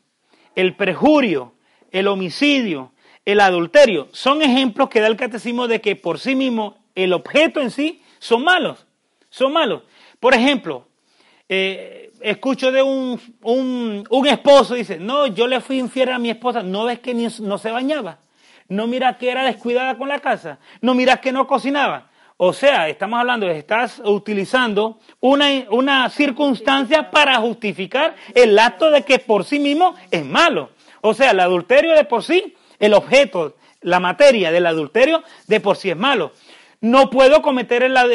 el perjurio, el homicidio, el adulterio, son ejemplos que da el catecismo de que por sí mismo el objeto en sí son malos, son malos. Por ejemplo, eh, escucho de un, un, esposo, dice, no, yo le fui infiel a mi esposa, no ves que ni, no se bañaba, no mira que era descuidada con la casa, no mira que no cocinaba. O sea, estamos hablando de estás utilizando una, una circunstancia para justificar el acto de que por sí mismo es malo. O sea, el adulterio de por sí, el objeto, la materia del adulterio de por sí es malo no puedo cometer la,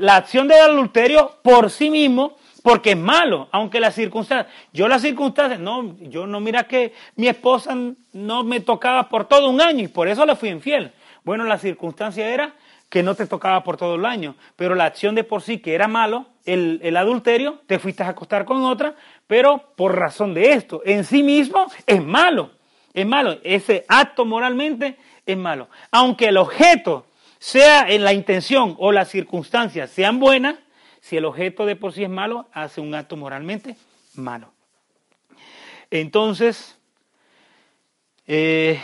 la, acción del adulterio por sí mismo porque es malo, aunque las circunstancias, yo las circunstancias, no, yo no mira que mi esposa no me tocaba por todo un año y por eso le fui infiel. Bueno, la circunstancia era que no te tocaba por todo el año, pero la acción de por sí que era malo, el, el adulterio, te fuiste a acostar con otra, pero por razón de esto, en sí mismo es malo, es malo, ese acto moralmente es malo. Aunque el objeto sea en la intención o las circunstancias sean buenas, si el objeto de por sí es malo, hace un acto moralmente malo. Entonces, eh,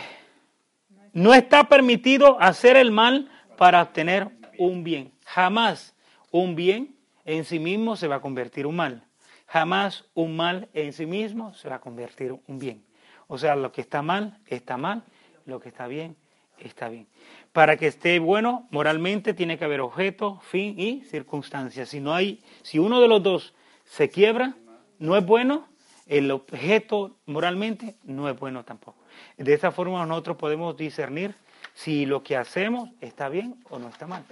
no está permitido hacer el mal para obtener un bien. Jamás un bien en sí mismo se va a convertir un mal. Jamás un mal en sí mismo se va a convertir un bien. O sea, lo que está mal, está mal. Lo que está bien, está bien. Para que esté bueno moralmente tiene que haber objeto, fin y circunstancia. Si no hay, si uno de los dos se quiebra, no es bueno, el objeto moralmente no es bueno tampoco. De esa forma nosotros podemos discernir si lo que hacemos está bien o no está mal.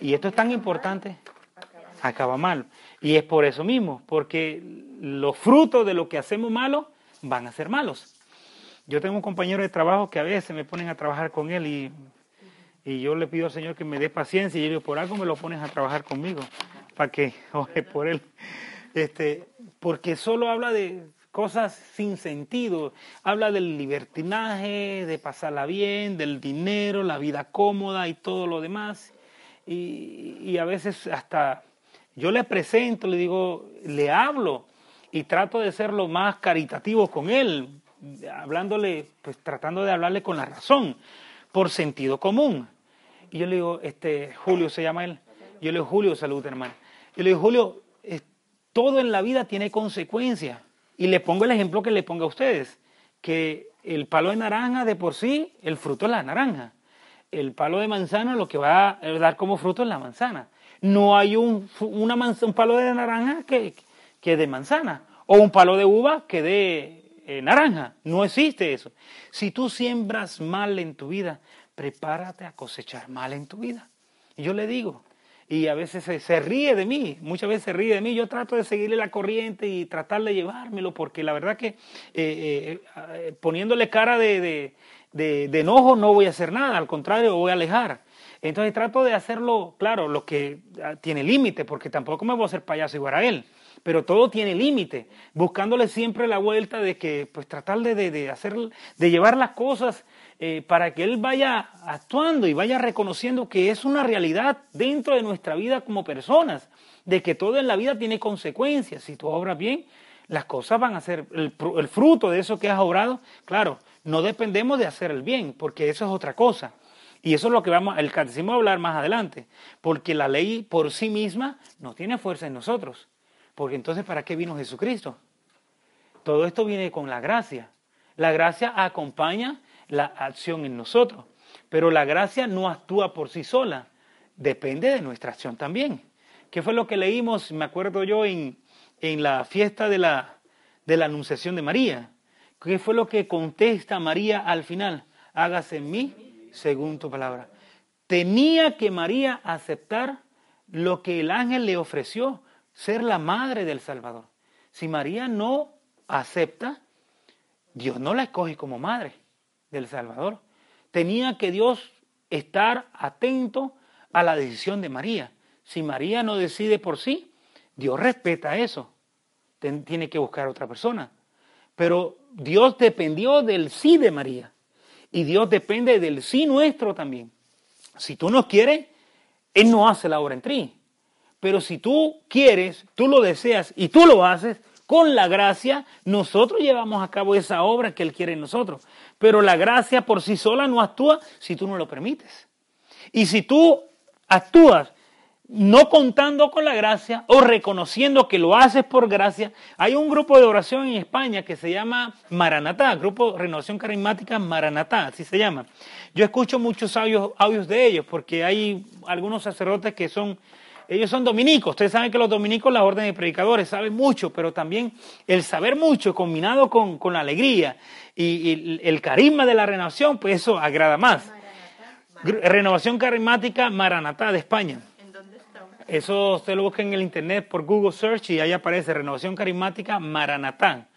Y esto es tan importante, acaba mal. Y es por eso mismo, porque los frutos de lo que hacemos malo van a ser malos. Yo tengo un compañero de trabajo que a veces me ponen a trabajar con él y, y yo le pido al Señor que me dé paciencia y yo digo, por algo me lo pones a trabajar conmigo, para que oje por él. Este, porque solo habla de cosas sin sentido, habla del libertinaje, de pasarla bien, del dinero, la vida cómoda y todo lo demás. Y, y a veces hasta yo le presento, le digo, le hablo y trato de ser lo más caritativo con él, hablándole, pues tratando de hablarle con la razón, por sentido común. Y yo le digo, este, Julio se llama él. Yo le digo, Julio, salud, hermano. Yo le digo, Julio, todo en la vida tiene consecuencias. Y le pongo el ejemplo que le ponga a ustedes, que el palo de naranja de por sí, el fruto es la naranja. El palo de manzana lo que va a dar como fruto es la manzana. No hay un, una un palo de naranja que, que de manzana, o un palo de uva que de eh, naranja. No existe eso. Si tú siembras mal en tu vida, prepárate a cosechar mal en tu vida. Y yo le digo, y a veces se, ríe de mí, muchas veces se ríe de mí, yo trato de seguirle la corriente y tratar de llevármelo, porque la verdad que eh, eh, poniéndole cara de, de, enojo no voy a hacer nada, al contrario, voy a alejar. Entonces trato de hacerlo, claro, lo que ah, tiene límite, porque tampoco me voy a hacer payaso igual a él, pero todo tiene límite, buscándole siempre la vuelta de que, pues tratar de, de, de hacer, de llevar las cosas eh, para que él vaya actuando y vaya reconociendo que es una realidad dentro de nuestra vida como personas, de que todo en la vida tiene consecuencias. Si tú obras bien, las cosas van a ser el, fruto de eso que has obrado. Claro, no dependemos de hacer el bien, porque eso es otra cosa. Y eso es lo que vamos, el catecismo va a hablar más adelante, porque la ley por sí misma no tiene fuerza en nosotros. Porque entonces, ¿para qué vino Jesucristo? Todo esto viene con la gracia. La gracia acompaña la acción en nosotros, pero la gracia no actúa por sí sola, depende de nuestra acción también. ¿Qué fue lo que leímos, me acuerdo yo, en, en la fiesta de la, de la Anunciación de María? ¿Qué fue lo que contesta María al final? Hágase en mí según tu palabra. Tenía que María aceptar lo que el ángel le ofreció, ser la madre del Salvador. Si María no acepta, Dios no la escoge como madre del Salvador. Tenía que Dios estar atento a la decisión de María. Si María no decide por sí, Dios respeta eso. Tiene que buscar otra persona. Pero Dios dependió del sí de María. Y Dios depende del sí nuestro también. Si tú no quieres, Él no hace la obra en ti. Pero si tú quieres, tú lo deseas y tú lo haces, con la gracia nosotros llevamos a cabo esa obra que Él quiere en nosotros. Pero la gracia por sí sola no actúa si tú no lo permites. Y si tú actúas no contando con la gracia o reconociendo que lo haces por gracia, hay un grupo de oración en España que se llama Maranatá, Grupo Renovación Carismática Maranatá, así se llama. Yo escucho muchos audios, audios de ellos porque hay algunos sacerdotes que son ellos son dominicos. Ustedes saben que los dominicos, la orden de predicadores, saben mucho, pero también el saber mucho combinado con, con la alegría y, y, el carisma de la renovación, pues eso agrada más. Maranatá, Renovación carismática Maranatá de España. Eso usted lo busca en el internet por Google Search y ahí aparece Renovación Carismática Maranatá.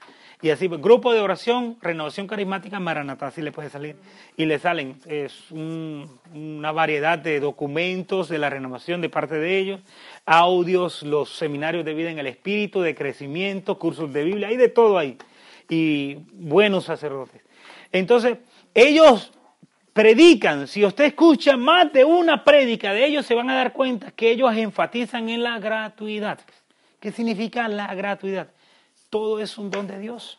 Y así, grupo de oración, Renovación Carismática Maranatá, así le puede salir. Y le salen, es un, una variedad de documentos de la renovación de parte de ellos, audios, los seminarios de vida en el espíritu, de crecimiento, cursos de Biblia, hay de todo ahí. Y buenos sacerdotes. Entonces, ellos predican, si usted escucha más de una prédica de ellos, se van a dar cuenta que ellos enfatizan en la gratuidad. ¿Qué significa la gratuidad? Todo es un don de Dios.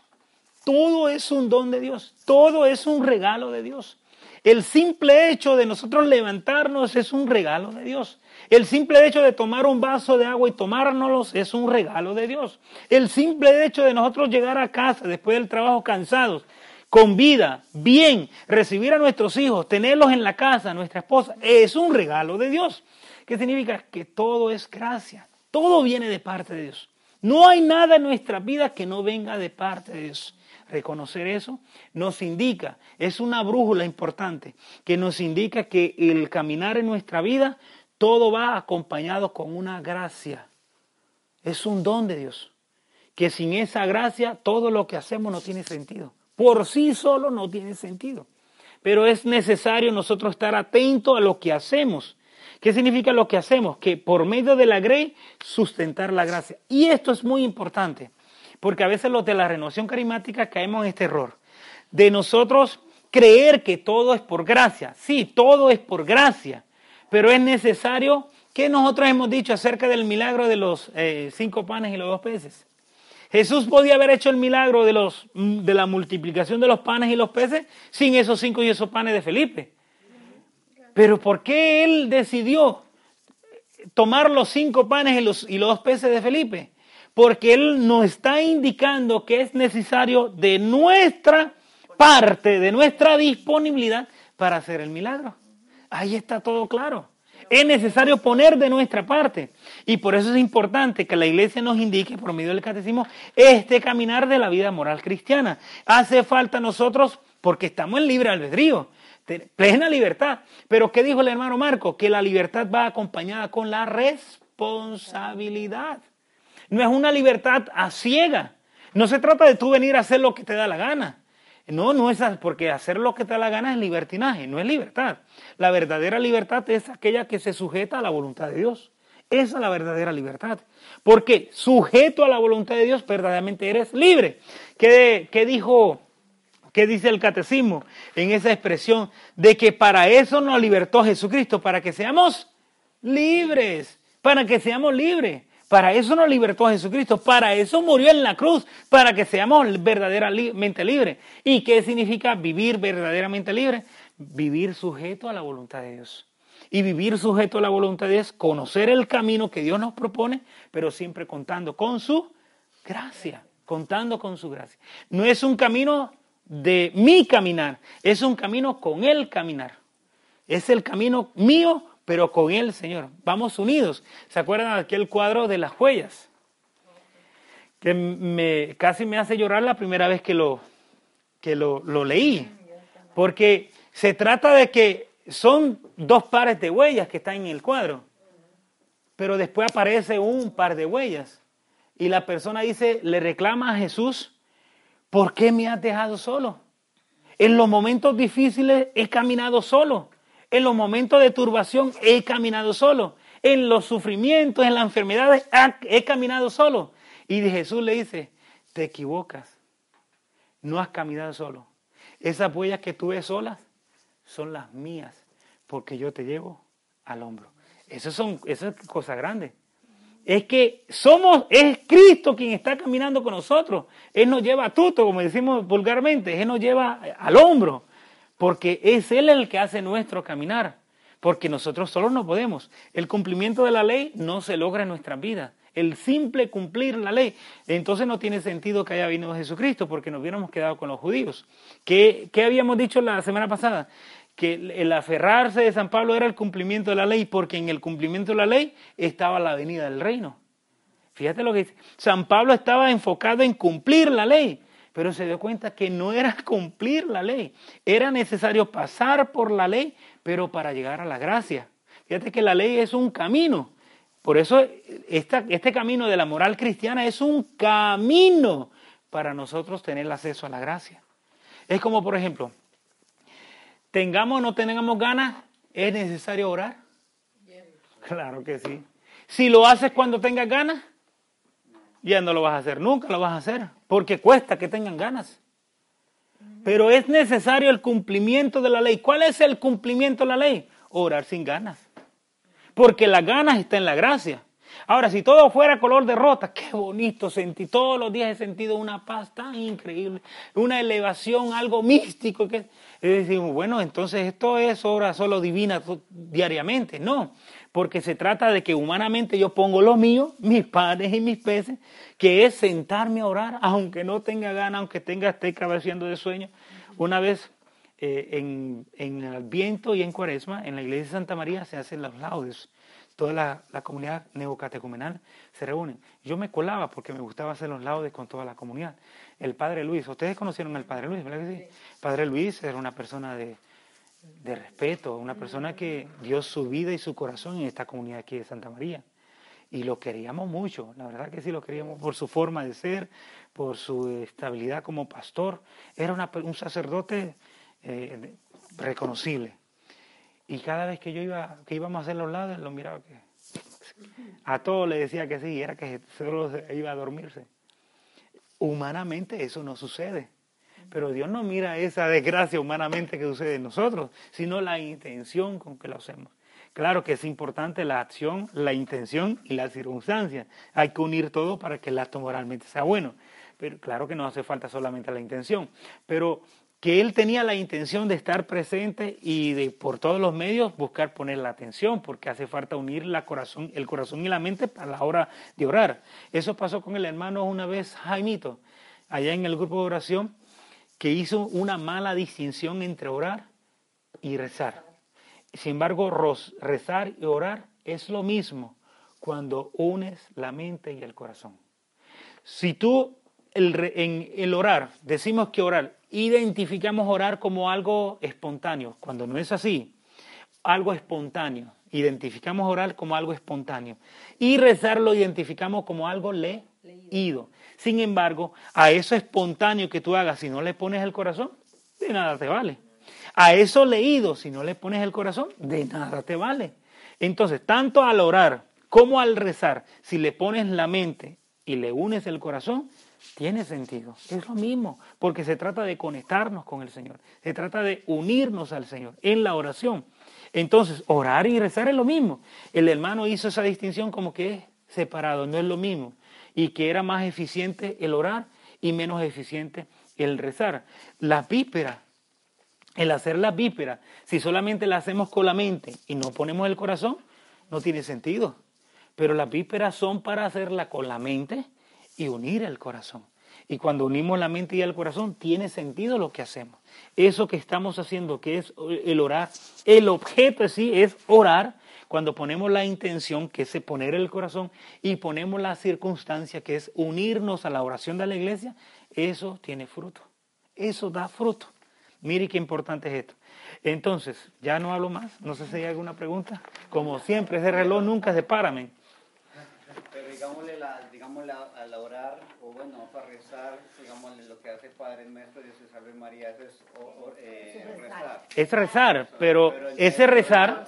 Todo es un don de Dios. Todo es un regalo de Dios. El simple hecho de nosotros levantarnos es un regalo de Dios. El simple hecho de tomar un vaso de agua y tomárnoslos es un regalo de Dios. El simple hecho de nosotros llegar a casa después del trabajo cansados con vida, bien, recibir a nuestros hijos, tenerlos en la casa, nuestra esposa, es un regalo de Dios. ¿Qué significa? Que todo es gracia, todo viene de parte de Dios. No hay nada en nuestra vida que no venga de parte de Dios. Reconocer eso nos indica, es una brújula importante, que nos indica que el caminar en nuestra vida, todo va acompañado con una gracia. Es un don de Dios, que sin esa gracia todo lo que hacemos no tiene sentido por sí solo no tiene sentido. Pero es necesario nosotros estar atentos a lo que hacemos. ¿Qué significa lo que hacemos? Que por medio de la grey sustentar la gracia. Y esto es muy importante, porque a veces los de la renovación carismática caemos en este error. De nosotros creer que todo es por gracia. Sí, todo es por gracia, pero es necesario que nosotros hemos dicho acerca del milagro de los eh, cinco panes y los dos peces. Jesús podía haber hecho el milagro de, los, de la multiplicación de los panes y los peces sin esos cinco y esos panes de Felipe. Pero ¿por qué él decidió tomar los cinco panes y los, y los dos peces de Felipe? Porque él nos está indicando que es necesario de nuestra parte, de nuestra disponibilidad para hacer el milagro. Ahí está todo claro es necesario poner de nuestra parte. Y por eso es importante que la iglesia nos indique, por medio del catecismo, este caminar de la vida moral cristiana. Hace falta nosotros, porque estamos en libre albedrío, plena libertad. Pero ¿qué dijo el hermano Marco? Que la libertad va acompañada con la responsabilidad. No es una libertad a ciega. No se trata de tú venir a hacer lo que te da la gana. No, no es porque hacer lo que te da la gana es libertinaje, no es libertad. La verdadera libertad es aquella que se sujeta a la voluntad de Dios. Esa es la verdadera libertad. Porque sujeto a la voluntad de Dios, verdaderamente eres libre. ¿Qué, qué dijo, qué dice el catecismo en esa expresión de que para eso nos libertó Jesucristo, para que seamos libres, para que seamos libres? Para eso nos libertó Jesucristo, para eso murió en la cruz, para que seamos verdaderamente libres. ¿Y qué significa vivir verdaderamente libre? Vivir sujeto a la voluntad de Dios. Y vivir sujeto a la voluntad de Dios, conocer el camino que Dios nos propone, pero siempre contando con su gracia, contando con su gracia. No es un camino de mi caminar, es un camino con el caminar. Es el camino mío pero con Él, Señor. Vamos unidos. ¿Se acuerdan de aquel cuadro de las huellas? Que me, casi me hace llorar la primera vez que lo, que lo, lo leí. Porque se trata de que son dos pares de huellas que están en el cuadro. Pero después aparece un par de huellas. Y la persona dice, le reclama a Jesús, ¿por qué me has dejado solo? En los momentos difíciles he caminado solo. En los momentos de turbación he caminado solo. En los sufrimientos, en las enfermedades, he caminado solo. Y Jesús le dice, te equivocas. No has caminado solo. Esas huellas que tú ves solas son las mías, porque yo te llevo al hombro. Eso, son, eso es cosa grande. Es que somos, es Cristo quien está caminando con nosotros. Él nos lleva a tuto, como decimos vulgarmente. Él nos lleva al hombro porque es Él el que hace nuestro caminar, porque nosotros solos no podemos. El cumplimiento de la ley no se logra en nuestras vidas. El simple cumplir la ley. Entonces no tiene sentido que haya venido Jesucristo, porque nos hubiéramos quedado con los judíos. ¿Qué, qué habíamos dicho la semana pasada? Que el aferrarse de San Pablo era el cumplimiento de la ley, porque en el cumplimiento de la ley estaba la venida del reino. Fíjate lo que dice. San Pablo estaba enfocado en cumplir la ley pero se dio cuenta que no era cumplir la ley, era necesario pasar por la ley, pero para llegar a la gracia. Fíjate que la ley es un camino, por eso este camino de la moral cristiana es un camino para nosotros tener acceso a la gracia. Es como, por ejemplo, tengamos o no tengamos ganas, ¿es necesario orar? Claro que sí. Si lo haces cuando tengas ganas, ya no lo vas a hacer, nunca lo vas a hacer, porque cuesta que tengan ganas. Pero es necesario el cumplimiento de la ley. ¿Cuál es el cumplimiento de la ley? Orar sin ganas. Porque las ganas están en la gracia. Ahora, si todo fuera color de rota, qué bonito sentí. Todos los días he sentido una paz tan increíble, una elevación, algo místico. Que, y decimos, bueno, entonces esto es obra solo divina diariamente. No, porque se trata de que humanamente yo pongo lo mío, mis panes y mis peces, que es sentarme a orar, aunque no tenga ganas, aunque tenga, esté cabeceando de sueño. Una vez eh, en, en, el viento y en Cuaresma, en la iglesia de Santa María se hacen los laudes. Toda la, la comunidad neocatecumenal se reúne. Yo me colaba porque me gustaba hacer los laudes con toda la comunidad. El Padre Luis, ustedes conocieron al Padre Luis, ¿verdad que sí? Padre Luis era una persona de, de respeto, una persona que dio su vida y su corazón en esta comunidad aquí de Santa María. Y lo queríamos mucho, la verdad que sí lo queríamos por su forma de ser, por su estabilidad como pastor. Era un sacerdote eh, reconocible. Y cada vez que yo iba, que íbamos a hacer los lados, lo miraba que a todos le decía que sí, era que solo iba a dormirse. Humanamente eso no sucede. Pero Dios no mira esa desgracia humanamente que sucede en nosotros, sino la intención con que lo hacemos. Claro que es importante la acción, la intención y la circunstancia. Hay que unir todo para que el acto moralmente sea bueno. Pero claro que no hace falta solamente la intención. Pero que él tenía la intención de estar presente y de por todos los medios buscar poner la atención, porque hace falta unir el corazón y la mente para la hora de orar. Eso pasó con el hermano una vez, Jaimito, allá en el grupo de oración que hizo una mala distinción entre orar y rezar. Sin embargo, rezar y orar es lo mismo cuando unes la mente y el corazón. Si tú en el orar, decimos que orar, identificamos orar como algo espontáneo, cuando no es así, algo espontáneo, identificamos orar como algo espontáneo y rezar lo identificamos como algo leído. Sin embargo, a eso espontáneo que tú hagas, si no le pones el corazón, de nada te vale. A eso leído, si no le pones el corazón, de nada te vale. Entonces, tanto al orar como al rezar, si le pones la mente y le unes el corazón, tiene sentido. Es lo mismo, porque se trata de conectarnos con el Señor, se trata de unirnos al Señor en la oración. Entonces, orar y rezar es lo mismo. El hermano hizo esa distinción como que es separado, no es lo mismo. Y que era más eficiente el orar y menos eficiente el rezar. La víspera, el hacer la víspera, si solamente la hacemos con la mente y no ponemos el corazón, no tiene sentido. Pero las vísperas son para hacerla con la mente y unir el corazón. Y cuando unimos la mente y el corazón, tiene sentido lo que hacemos. Eso que estamos haciendo, que es el orar, el objeto sí es orar, cuando ponemos la intención, que es poner el corazón, y ponemos la circunstancia, que es unirnos a la oración de la iglesia, eso tiene fruto. Eso da fruto. Mire qué importante es esto. Entonces, ya no hablo más. No sé si hay alguna pregunta. Como siempre, ese reloj nunca se para, Pero digámosle, la, digámosle al orar, o bueno, para rezar, digámosle lo que hace Padre Nuestro, Dios te salve María, eso es eh, rezar. Es rezar, pero, ese rezar...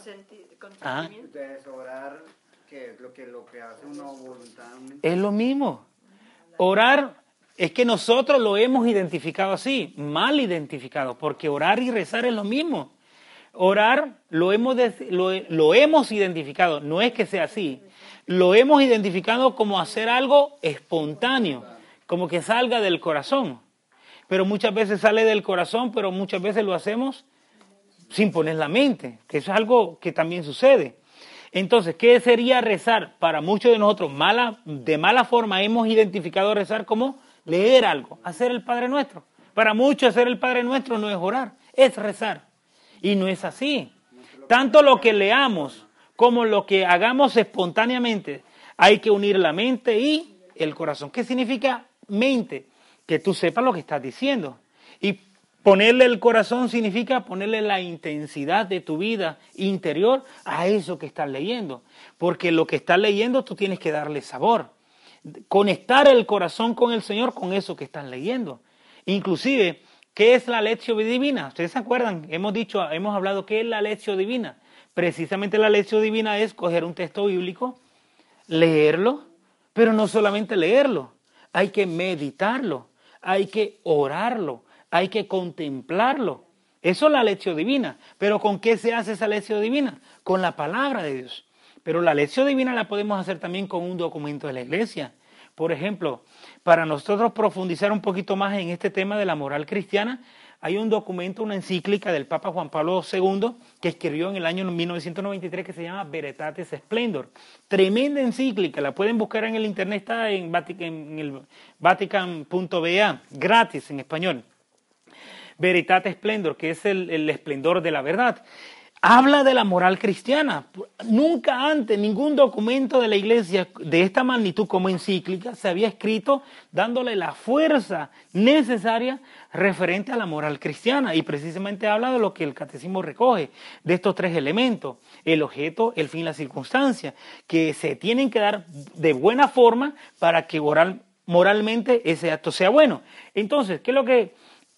Ah. Entonces, orar, que lo que, lo que hace uno voluntariamente. Es lo mismo. Orar es que nosotros lo hemos identificado así, mal identificado, porque orar y rezar es lo mismo. Orar lo hemos, lo, hemos identificado, no es que sea así, lo hemos identificado como hacer algo espontáneo, como que salga del corazón. Pero muchas veces sale del corazón, pero muchas veces lo hacemos sin poner la mente, que eso es algo que también sucede. Entonces, ¿qué sería rezar? Para muchos de nosotros, mala, de mala forma hemos identificado rezar como leer algo, hacer el Padre Nuestro. Para muchos hacer el Padre Nuestro no es orar, es rezar. Y no es así. Tanto lo que leamos como lo que hagamos espontáneamente, hay que unir la mente y el corazón. ¿Qué significa mente? Que tú sepas lo que estás diciendo. Y ponerle el corazón significa ponerle la intensidad de tu vida interior a eso que estás leyendo. Porque lo que estás leyendo tú tienes que darle sabor conectar el corazón con el Señor con eso que están leyendo. Inclusive, ¿qué es la lección divina? Ustedes se acuerdan, hemos dicho, hemos hablado qué es la lección divina. Precisamente la lección divina es coger un texto bíblico, leerlo, pero no solamente leerlo, hay que meditarlo, hay que orarlo, hay que contemplarlo. Eso es la lección divina. Pero ¿con qué se hace esa lección divina? Con la palabra de Dios. Pero la lección divina la podemos hacer también con un documento de la iglesia. Por ejemplo, para nosotros profundizar un poquito más en este tema de la moral cristiana, hay un documento, una encíclica del Papa Juan Pablo II que escribió en el año 1993 que se llama Veritatis Splendor. Tremenda encíclica, la pueden buscar en el internet, está en, en el vatican.ba, gratis en español. Veritatis Splendor, que es el esplendor de la verdad habla de la moral cristiana. Nunca antes ningún documento de la iglesia de esta magnitud como encíclica se había escrito dándole la fuerza necesaria referente a la moral cristiana y precisamente habla de lo que el catecismo recoge, de estos tres elementos, el objeto, el fin, la circunstancia, que se tienen que dar de buena forma para que moralmente ese acto sea bueno. Entonces, ¿qué es lo que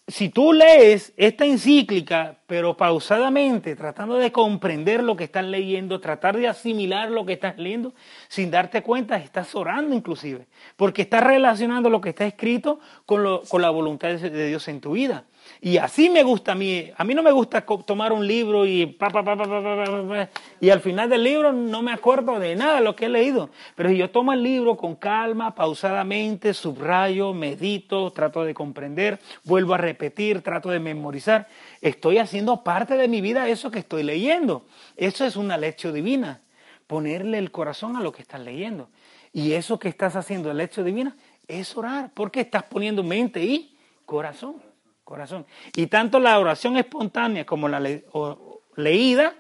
si tú lees esta encíclica, pero pausadamente, tratando de comprender lo que estás leyendo, tratar de asimilar lo que estás leyendo, sin darte cuenta, estás orando inclusive, porque estás relacionando lo que está escrito con, con la voluntad de Dios en tu vida. Y así me gusta a mí. A mí no me gusta tomar un libro y pa, pa, pa, y al final del libro no me acuerdo de nada de lo que he leído. Pero si yo tomo el libro con calma, pausadamente, subrayo, medito, trato de comprender, vuelvo a repetir, trato de memorizar, estoy haciendo parte de mi vida eso que estoy leyendo. Eso es una lección divina. Ponerle el corazón a lo que estás leyendo. Y eso que estás haciendo, la lección divina, es orar, porque estás poniendo mente y corazón corazón. Y tanto la oración espontánea como la leída,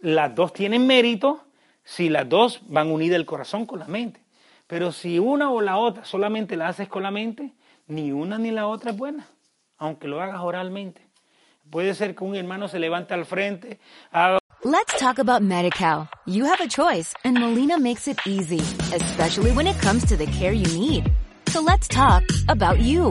las dos tienen mérito si las dos van unidas el corazón con la mente. Pero si una o la otra solamente la haces con la mente, ni una ni la otra es buena, aunque lo hagas oralmente. Puede ser que un hermano se levante al frente, Let's talk about MediCal. You have a choice and Molina makes it easy, especially when it comes to the care you need. So let's talk about you.